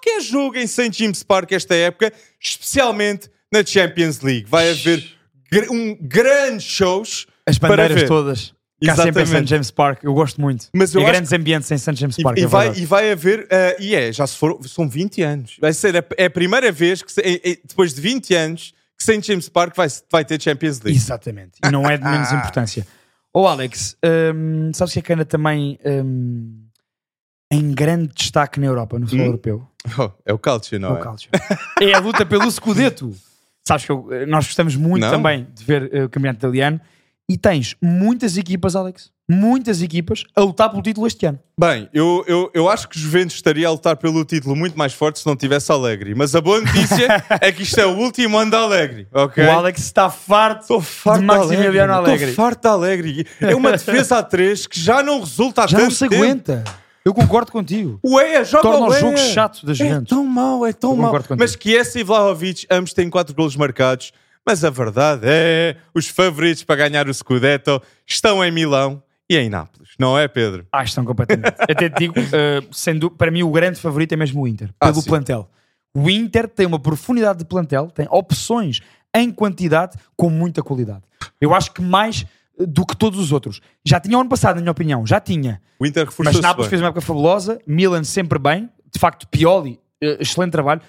qualquer jogo em St. James Park esta época, especialmente na Champions League. Vai haver gr- um grandes shows As para bandeiras ver. todas. Cá sempre em. St. James Park. Eu gosto muito. Mas eu e grandes ambientes em St. James Park. e é vai, e vai haver, eh, e é, já se foram, são 20 anos. Vai ser a, é a primeira vez que, se- é- é- depois de 20 anos, que St. James Park vai, vai ter Champions League. Exatamente. E não é de menos importância. Ô Alex, hum, sabes que a Cana também hum, em grande destaque na Europa, no sul Hum? europeu? Oh, é o Calcio, não o é? Calcio. É a luta pelo Scudetto. Sabes que eu- nós gostamos muito Não. também de ver eh, o campeonato italiano e tens muitas equipas, Alex, muitas equipas a lutar pelo título este ano. Bem, eu, eu, eu acho que Juventus estaria a lutar pelo título muito mais forte se não tivesse Alegre. Mas a boa notícia é que isto é o último ano da Alegre, ok? O Alex está farto Estou farto de Maximiliano Alegre. Estou farto de Alegre. É uma defesa a três que já não resulta há Já tanto não se tempo. Eu concordo contigo. O EA joga Torna o o jogo chato da É Juventus. tão mau, é tão mau. Mas Chiesa e Vlahovic, ambos têm 4 golos marcados. Mas a verdade é, os favoritos para ganhar o Scudetto estão em Milão e em Nápoles. Não é, Pedro? Ah, estão completamente. Até te digo, eh, sendo, para mim o grande favorito é mesmo o Inter, Ah, pelo sim. plantel. O Inter tem uma profundidade de plantel, tem opções em quantidade com muita qualidade. Eu acho que mais do que todos os outros. Já tinha o ano passado, na minha opinião, já tinha. O Inter Mas reforçou-se Nápoles bem. fez uma época fabulosa, Milan sempre bem, de facto Pioli, eh, excelente trabalho.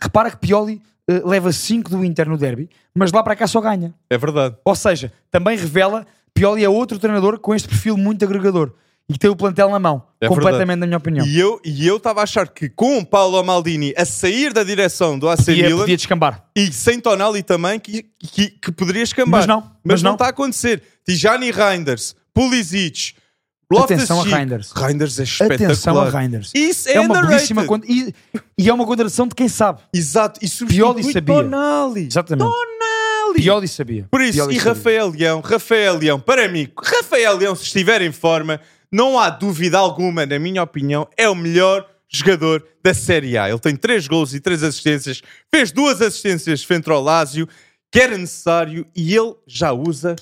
Repara que Pioli eh, leva 5 do Inter no derby, mas lá para cá só ganha. É verdade. Ou seja, também revela Pioli é outro treinador com este perfil muito agregador e que tem o plantel na mão, É completamente verdade. na minha opinião. E eu e eu estava a achar que com o Paulo Maldini a sair da direção do AC Podia, Milan podia descambar. e sem Tonali também, que, que, que poderia escambar. Mas não, Mas, mas não. está a acontecer. Tijani Reinders, Pulisic, Atenção a. Reinders. Reinders é espetacular. Atenção a Reinders. Isso é, É uma belíssima conta e, e é uma contradição de quem sabe. Exato. E Pioli sabia. Tonali. Exatamente. Tonali. Pioli sabia. Por isso, Pioli e sabia. Rafael Leão, Rafael Leão, para mim, Rafael Leão, se estiver em forma, não há dúvida alguma, na minha opinião, é o melhor jogador da Série A. Ele tem 3 gols e 3 assistências, fez duas assistências frente ao Lásio, que era necessário, e ele já usa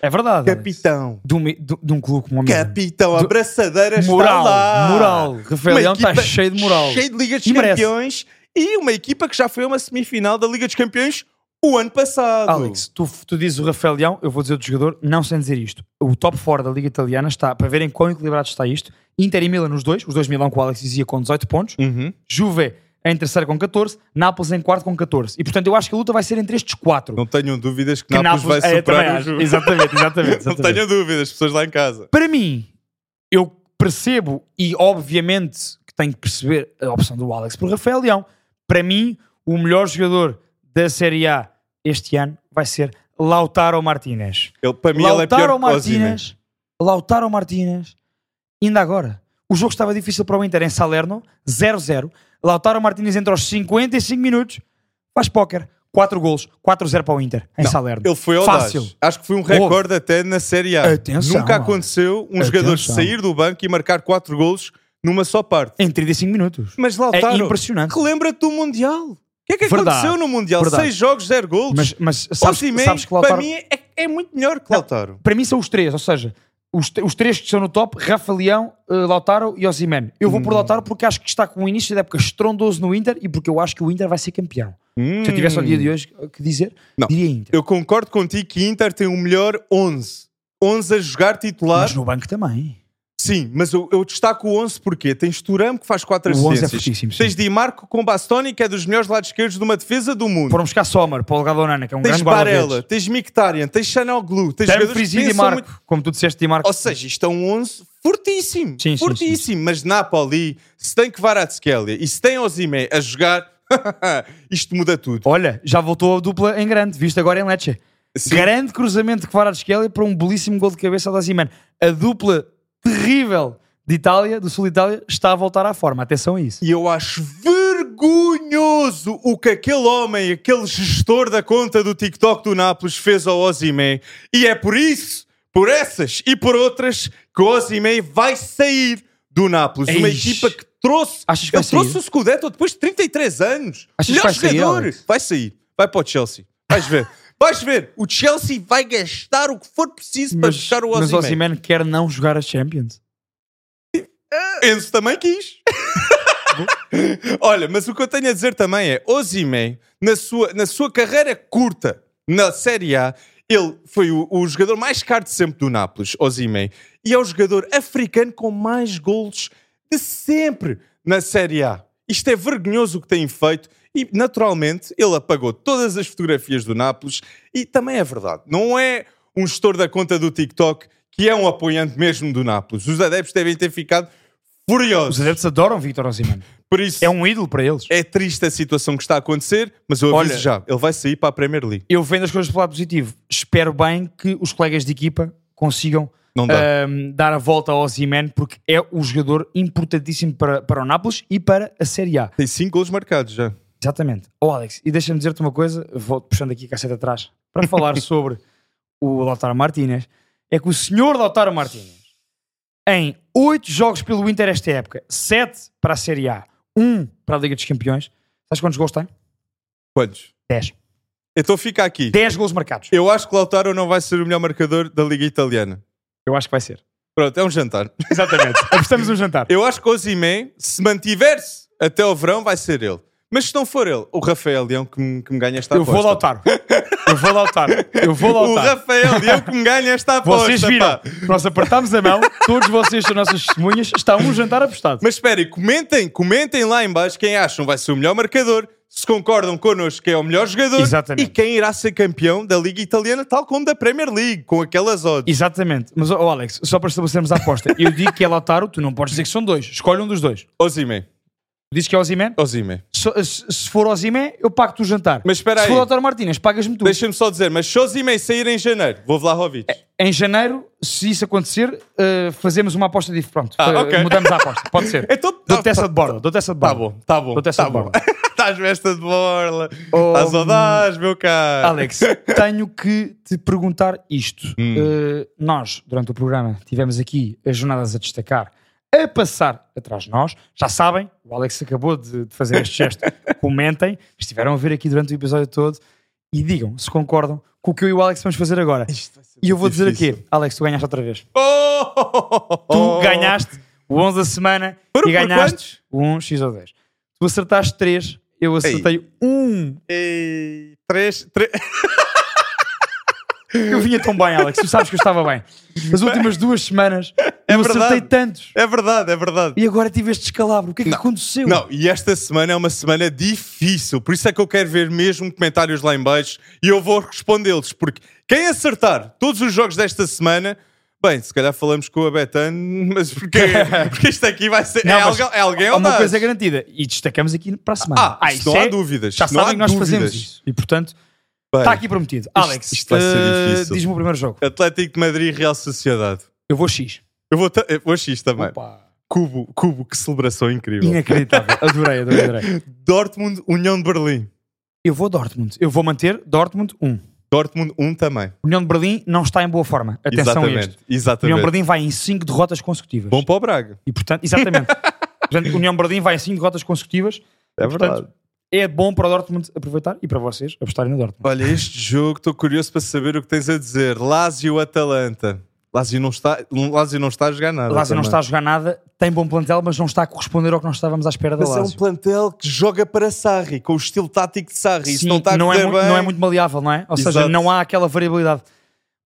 É verdade. Capitão. De um, de, de um clube como o Milan. Capitão, Do- braçadeira Moral, está lá. moral. Rafael Leão está cheio de moral. Cheio de Liga dos E merece. Campeões e uma equipa que já foi a uma semifinal da Liga dos Campeões o ano passado. Alex, tu, tu dizes o Rafael Leão, eu vou dizer o jogador, não sem dizer isto. O top 4 da Liga Italiana está, para verem quão equilibrado está isto, Inter e Milan nos dois, os dois Milão que o Alex dizia com 18 pontos, Uhum. Juve em terceiro com 14, Nápoles em quarto com 14. E portanto eu acho que a luta vai ser entre estes quatro. Não tenham dúvidas que, Que Nápoles, vai é, superar o jogo. Exatamente, exatamente. Não exatamente. tenham dúvidas, pessoas lá em casa. Para mim, eu percebo e obviamente que tenho que perceber a opção do Alex por Rafael Leão. Para mim, o melhor jogador da Série A este ano vai ser Lautaro Martinez. Ele, para mim, ele é pior Lautaro. Martinez, Lautaro Martinez, ainda agora. O jogo estava difícil para o Inter em Salerno, 0-0. Lautaro Martinez entre aos 55 minutos, faz póquer, 4 golos, 4-0 para o Inter em Não, Salerno. Ele foi audaz. Fácil. Acho que foi um recorde até na Série A. Atenção, Nunca aconteceu um Atenção. jogador sair do banco e marcar 4 golos numa só parte. Em 35 minutos. Mas Lautaro, É impressionante. relembra-te do Mundial. O que é que Verdade. aconteceu no Mundial? Verdade. 6 jogos, 0 golos. Mas, mas sabes, Osimhen, sabes que Lautaro... para mim, é, é muito melhor que Lautaro. Para mim são os três, ou seja, os, os três que estão no top, Rafa Leão, eh, Lautaro e Osimhen. Eu vou por Hum. Lautaro porque acho que está com um início da época estrondoso no Inter e porque eu acho que o Inter vai ser campeão. Se eu tivesse ao dia de hoje que dizer, Hum. Não. diria Inter. Eu concordo contigo que Inter tem o melhor 11. 11 a jogar titular. Mas no banco também. Sim, mas eu, eu destaco o 11 porque tens Turam que faz 4 O 11 é assistências. fortíssimo, sim. tens Di Marco com Bastoni, que é dos melhores lados esquerdos de uma defesa do mundo. Foram buscar Sommer, Paulo Gadonana, que é um Tens grande Barella, tens Mkhitaryan, tens Chanoglu, tens jogadores Dumfries que e Di Marco, muito- como tu disseste, Di Marco. Ou seja, isto é um 11 fortíssimo. Sim, sim, fortíssimo. Mas Napoli, se tem Kvaratskhelia e se tem Ozime a jogar, isto muda tudo. Olha, já voltou a dupla em grande, visto agora em Lecce. Sim. Grande cruzamento de Kvaratskhelia para um belíssimo gol de cabeça da Ziman. A dupla terrível de Itália, do sul de Itália, está a voltar à forma. Atenção a isso. E eu acho vergonhoso o que aquele homem, aquele gestor da conta do TikTok do Nápoles fez ao Ozime. E é por isso, por essas e por outras, que o Ozime vai sair do Nápoles. Uma Eish. equipa que trouxe, Achas que ele vai trouxe sair? o Scudetto depois de 33 anos. Achas que Melhor vai sair, jogador. Alex? vai sair. Vai para o Chelsea. Vais ver. Vais ver. O Chelsea vai gastar o que for preciso para Mas, buscar o mas Ozime. Ozyman quer não jogar a Champions. Enzo também quis. Olha, mas o que eu tenho a dizer também é: Ozime, na sua, na sua carreira curta na Série A, ele foi o, o jogador mais caro de sempre do Nápoles, Ozime, e é o jogador africano com mais golos de sempre na Série A. Isto é vergonhoso o que têm feito e, naturalmente, ele apagou todas as fotografias do Nápoles e também é verdade. Não é um gestor da conta do TikTok que é um apoiante mesmo do Nápoles. Os adeptos devem ter ficado Os furiosos. adeptos adoram Victor Ozyman. Por isso, É um ídolo para eles. é triste a situação que está a acontecer, mas eu aviso Olha- já, ele vai sair para a Premier League. Eu vendo as coisas pelo lado positivo. Espero bem que os colegas de equipa consigam ahm, dar a volta ao Ozyman, porque é o jogador importantíssimo para, para o Nápoles e para a Série A. Tem 5 gols marcados já. Exatamente. Oh, Alex, e deixa-me dizer-te uma coisa, vou puxando aqui a casseta atrás, para falar sobre o Lautaro Martínez, é que o senhor Lautaro Martínez, em oito jogos pelo Inter esta época, sete para a Série A, um para a Liga dos Campeões, sabes quantos gols tem? Quantos? 10. Então fica aqui. 10 gols marcados. Eu acho que Lautaro não vai ser o melhor marcador da Liga Italiana. Eu acho que vai ser. Pronto, é um jantar. Exatamente. Apostamos um jantar. Eu acho que o Osimhen, se mantiver-se até ao verão, vai ser ele. Mas se não for ele, o Rafael Leão que me, que me ganha esta Eu aposta. vou Lautaro. Eu vou Lautaro. Eu vou O Lautaro. Rafael Leão que me ganha esta aposta. Vocês viram? pá. Nós apertámos a mão, todos vocês são nossas testemunhas, está um jantar apostado. Mas esperem, comentem, comentem lá em baixo quem acham vai ser o melhor marcador, se concordam connosco que é o melhor jogador Exatamente. e quem irá ser campeão da Liga Italiana, tal como da Premier League, com aquelas odds. Exatamente. Mas, oh, Alex, só para estabelecermos a aposta, eu digo que é Lautaro, tu não podes dizer que são dois. Escolhe um dos dois. Osimhen, Dizes que é Ozyman? Osimhen. Se, se- se for Ozyman, eu pago-te o jantar. Mas espera se aí. for Lautaro Martínez, pagas-me tu. Deixa-me só dizer, mas se Osimhen sair em janeiro, vou Vlahovic. Em janeiro, se isso acontecer, eh, fazemos uma aposta diferente. Pronto, Ah, eh, ok. mudamos a aposta. Pode ser. Então, Dou-te essa de borda. Dou-te essa de Tá borda. bom, tá bom. Dou-te essa tá de borda. Estás vesta de borla. Oh, Estás audaz, meu caro. Alex, tenho que te perguntar isto. Hum. Uh, nós, durante o programa, tivemos aqui as jornadas a destacar, a passar atrás de nós. Já sabem, o Alex acabou de, de fazer este gesto. Comentem, estiveram a ver aqui durante o episódio todo e digam se concordam com o que eu e o Alex vamos fazer agora. E eu vou dizer difícil. aqui, Alex, tu ganhaste outra vez. Oh! Tu ganhaste o 11 da semana Foram e por ganhaste o 1 x ou 10. Tu acertaste 3, eu acertei 1. Ei, três, três. Eu vinha tão bem, Alex. Tu sabes que eu estava bem. As últimas duas semanas É eu verdade. acertei tantos. É verdade, é verdade. E agora tive este descalabro. O que é que Não. aconteceu? Não, e esta semana é uma semana difícil, por isso é que eu quero ver mesmo comentários lá em baixo e eu vou respondê-los, porque quem acertar todos os jogos desta semana, bem, se calhar falamos com a Betan, mas porque, porque isto aqui vai ser. Não, é, alguém, é alguém Há uma coisa garantida. E destacamos aqui para a semana. Ah, isso não há dúvidas, Já sabem que nós dúvidas. fazemos isso. E portanto, Bem, está aqui prometido. Alex, isto vai ser difícil. diz-me o primeiro jogo. Atlético de Madrid e Real Sociedade. Eu vou X. Eu vou, eu vou X também. Opa. Cubo, Cubo, que celebração incrível. Inacreditável. Adorei, adorei, adorei. Dortmund, União de Berlim. Eu vou Dortmund. Eu vou manter Dortmund 1. Dortmund 1 também. União de Berlim não está em boa forma. Atenção a exatamente. este. União Exatamente. de Berlim vai em 5 derrotas consecutivas. Bom para o Braga. E portanto, exatamente. portanto, União de Berlim vai em 5 derrotas consecutivas. É E, portanto, verdade. É bom para o Dortmund aproveitar e para vocês apostarem no Dortmund. Olha, este jogo, estou curioso para saber o que tens a dizer. Lazio-Atalanta. Lazio não está, Lazio não está a jogar nada. Lazio não está a jogar nada, tem bom plantel, mas não está a corresponder ao que nós estávamos à espera da Mas é um Lazio. plantel que joga para Sarri, com o estilo tático de Sarri. Isso Sim, não está a não, é correr muito, bem. não é muito maleável, não é? Ou seja, Exato. não há aquela variabilidade.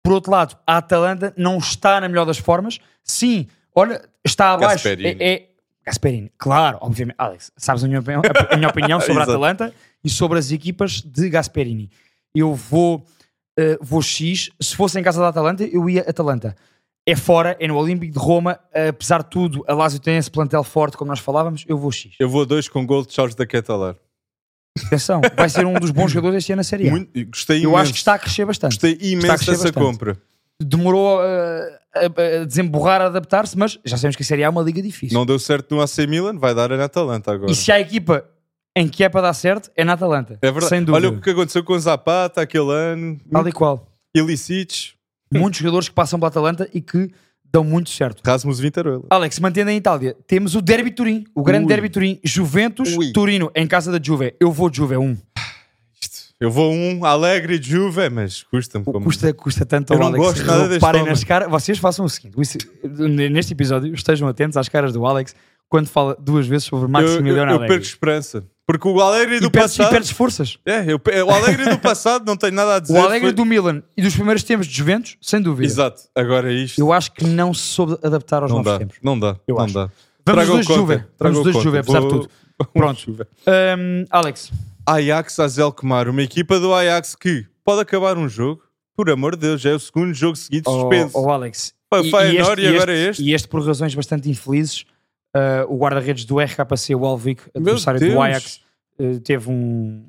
Por outro lado, a Atalanta não está na melhor das formas. Sim, Olha, está abaixo. Gasperini. É, é Gasperini, claro, obviamente. Alex, sabes a minha opinião, a minha opinião sobre a. Atalanta e sobre as equipas de Gasperini. Eu vou, eh, vou X. Se fosse em casa da Atalanta, eu ia Atalanta. É fora, é no Olímpico de Roma. Apesar de tudo, a Lazio tem esse plantel forte, como nós falávamos. Eu vou X. Eu vou a dois com gol de Charles da Catalar. Atenção, vai ser um dos bons jogadores este ano na Série A. Muito- Gostei Eu imenso. acho que está a crescer bastante. Gostei a imenso dessa bastante. compra. Demorou uh, a, a desemborrar, a adaptar-se, mas já sabemos que a Série A é uma liga difícil. Não deu certo no AC Milan, vai dar na Atalanta agora. E se há equipa em que é para dar certo, é na Atalanta. É verdade. Sem dúvida. Olha o que aconteceu com o Zapata aquele ano. Tal e qual. Ilicic, Muitos jogadores que passam pela Atalanta e que dão muito certo. Rasmus Vintarola. Alex, mantendo em Itália, temos o Derby Turim, o grande Ui. Derby Turim, Juventus, Ui. Turino, em casa da Juve. Eu vou de Juve 1. Isto, Eu vou um Alegre Juve, mas custa-me. como- Custa, custa tanto Eu ao não Alex. gosto nada Parem nas caras. Vocês façam o seguinte: neste episódio, estejam atentos às caras do Alex quando fala duas vezes sobre Eu, eu, Maximiliano eu Allegri. perco esperança. Porque o Alegre do e perdes, e passado. perdes forças. É, eu, o Alegre do passado não tenho nada a dizer. O Alegre foi- do Milan e dos primeiros tempos de Juventus, sem dúvida. Exato, agora isto. Eu acho que não se soube adaptar aos não novos dá, tempos. não dá, Eu não acho. dá. Vamos Traga dois Juve. Vamos dois. Juve, apesar de tudo. Pronto. Hum, Alex, Ajax Azelkmaar, uma equipa do Ajax que pode acabar um jogo, por amor de Deus, já é o segundo jogo seguido oh, suspenso. oh, Alex. Pá, Feyenoord e agora este? E este por razões bastante infelizes. Uh, o guarda-redes do RKC, o Alvik, Meu adversário do Ajax, uh, teve, um,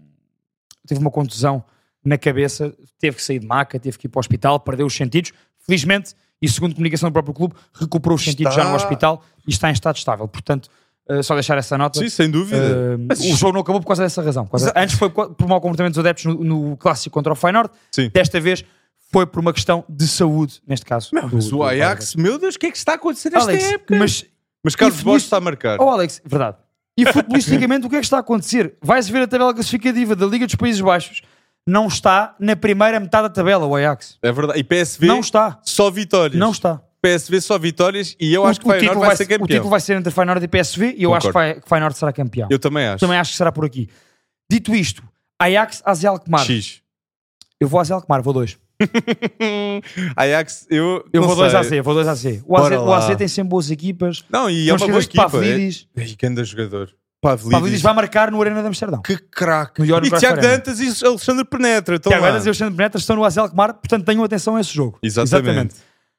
teve uma contusão na cabeça, teve que sair de maca, teve que ir para o hospital, perdeu os sentidos. Felizmente, e segundo comunicação do próprio clube, recuperou os sentidos já no hospital e está em estado estável. Portanto, uh, só deixar essa nota. Sim, sem dúvida. Mas o jogo não acabou por causa dessa razão. Causa-. Antes foi por mau comportamento dos adeptos no, no clássico contra o Feyenoord. Sim. Desta vez foi por uma questão de saúde, neste caso. do- Mas o Ajax, meu Deus, o que é que está a acontecer nesta Alex, época? mas Mas Carlos Borges está a marcar. Oh, Alex, verdade. E futbolisticamente, o que é que está a acontecer? Vais ver a tabela classificativa da Liga dos Países Baixos. Não está na primeira metade da tabela, o Ajax. É verdade. E PSV, Não está. só vitórias. Não está. PSV só vitórias e eu O- acho que o, Feyenoord título vai, ser O título campeão. vai ser entre Feyenoord e PSV e eu acho que, Concordo. vai, que Feyenoord será campeão. Eu também acho. Também acho que será por aqui. Dito isto, Ajax, AZ Alkmaar. X. Eu vou AZ Alkmaar, vou dois. Ajax, eu. Eu vou dois sei. AZ, vou dois AZ. O AZ, Bora o. AZ tem sempre boas equipas. Não, e é uma boa equipa. Pavlidis. É... Ei, grande jogador. Pavlidis. Pavlidis vai marcar no Arena de Amsterdão. Que craque. E Tiago. Dantas e Alexandre Penetra. Estão Tiago. Edas e Alexandre Penetra estão no AZ Alkmaar, portanto tenham atenção a esse jogo. Exatamente.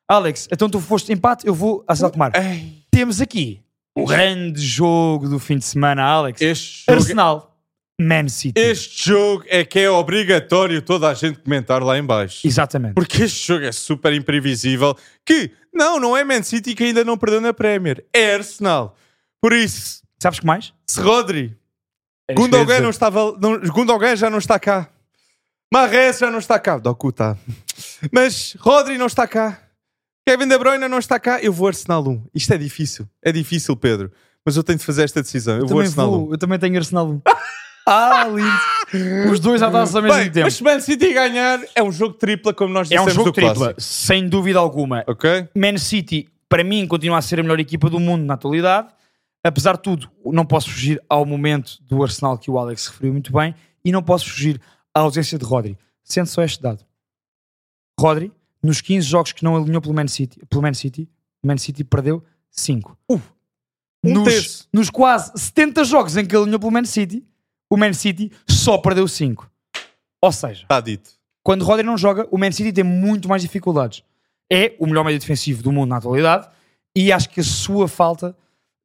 Alex, então tu foste empate, eu vou AZ Alkmaar. Temos aqui o grande jogo do fim de semana, Alex. Este Arsenal, Man City. este jogo é que é obrigatório toda a gente comentar lá em baixo. Exatamente. Porque este jogo é super imprevisível. Que, não, não é Man City que ainda não perdeu na Premier. É Arsenal. Por isso, Sabes que mais? se Rodri, eu ia Gundogan, não estava, não, Gundogan já não está cá. Marres já não está cá. Doku está. Mas Rodri não está cá. Kevin De Bruyne não está cá. Eu vou Arsenal 1. Isto é difícil. É difícil, Pedro. Mas eu tenho de fazer esta decisão. Eu, vou também Arsenal vou, eu também tenho Arsenal 1. ah, lindo. Os dois à taça ao 1. mesmo Bem, tempo. mas se Man City ganhar, é um jogo tripla, como nós É um dissemos jogo do tripla, clássico. sem dúvida alguma. Ok? Man City, para mim, continua a ser a melhor equipa do mundo na atualidade. Apesar de tudo, não posso fugir ao momento do Arsenal que o Alex referiu muito bem e não posso fugir à ausência de Rodri. Sendo só este dado. Rodri, nos 15 jogos que não alinhou pelo Man City, pelo Man City, Man City perdeu 5. Um nos, terço. nos quase 70 jogos em que alinhou pelo Man City, o Man City só perdeu 5. Ou seja, Está dito. quando Rodri não joga, o Man City tem muito mais dificuldades. É o melhor meio defensivo do mundo na atualidade e acho que a sua falta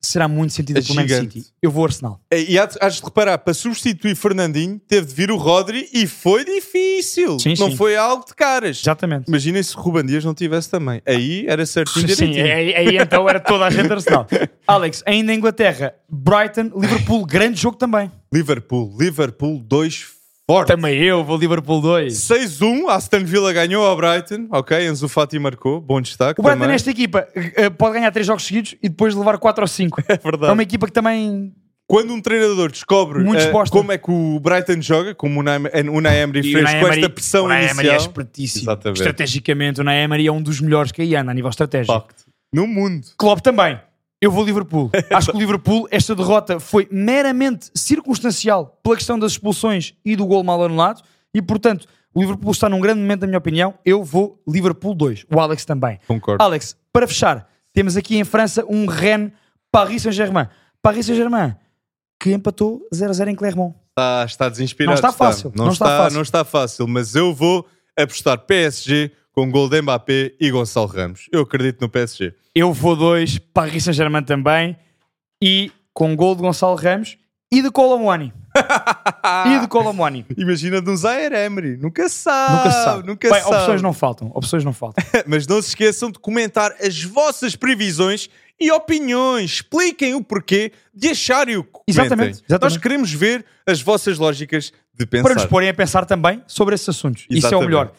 será muito sentida É pelo Man. City. Eu vou Arsenal. E há has de reparar, para substituir Fernandinho, teve de vir o Rodri e foi difícil. Sim, não sim. foi algo de caras. Exatamente. Imaginem se o Ruben Dias não tivesse também. Aí era certinho Sim, direitinho. aí, aí então era toda a gente Arsenal. Alex, ainda Inglaterra, Brighton, Liverpool, grande jogo também. Liverpool, Liverpool 2 forte. Também eu vou Liverpool 2. 6-1, Aston Villa ganhou ao Brighton. Ok, Enzo Fati marcou. Bom destaque O Brighton também. nesta equipa eh, pode ganhar 3 jogos seguidos e depois levar 4 ou 5. É É verdade. uma equipa que também Quando um treinador descobre eh, exposta. como é que o Brighton joga, como o Unai Emery fez Unai com Emery- esta pressão Unai Emery é inicial. espertíssimo. Exatamente. Estrategicamente, o Unai Emery é um dos melhores que aí anda a nível estratégico. Facto. No mundo. Klopp também. Eu vou Liverpool. Acho que o Liverpool, esta derrota foi meramente circunstancial pela questão das expulsões e do gol mal anulado. E, portanto, o Liverpool está num grande momento, na minha opinião. Eu vou Liverpool 2. O Alex também. Concordo. Alex, para fechar, Temos aqui em França um Rennes Paris Saint-Germain. Paris Saint-Germain que empatou 0-0 em Clermont. Está, está desinspirado. Não está fácil, Não, não está, está fácil. não está fácil, mas eu vou apostar PSG com gol de Mbappé e Gonçalo Ramos. Eu acredito no PSG. Eu vou dois, Paris Saint-Germain também, e com gol de Gonçalo Ramos e de Colomwani. e de Colomwani. Imagina de um Zaire Emery. Nunca sabe. Nunca sabe. Nunca Bem, sabe. opções não faltam. Opções não faltam. Mas não se esqueçam de comentar as vossas previsões e opiniões. Expliquem o porquê de acharem o que. Exatamente, exatamente. Nós queremos ver as vossas lógicas de pensar. Para nos porem a pensar também sobre esses assuntos. Isso é o Exatamente. melhor.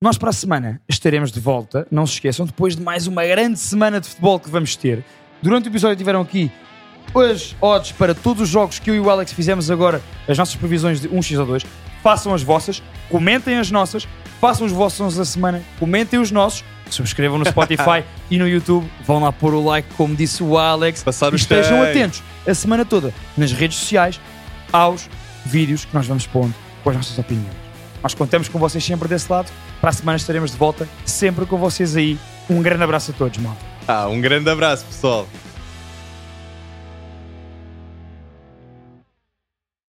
Nós para a semana estaremos de volta, não se esqueçam, depois de mais uma grande semana de futebol que vamos ter. Durante o episódio tiveram aqui as odds para todos os jogos que eu e o Alex fizemos agora, as nossas previsões de 1x ou 2. Façam as vossas, comentem as nossas, façam os vossos da semana, comentem os nossos, subscrevam no Spotify e no YouTube, vão lá pôr o like, como disse o Alex, Passar e estejam takes. atentos a semana toda nas redes sociais aos vídeos que nós vamos pondo com as nossas opiniões. Nós contamos com vocês sempre desse lado. Para a semana estaremos de volta, sempre com vocês aí. Um grande abraço a todos, malta. Ah, um grande abraço, pessoal.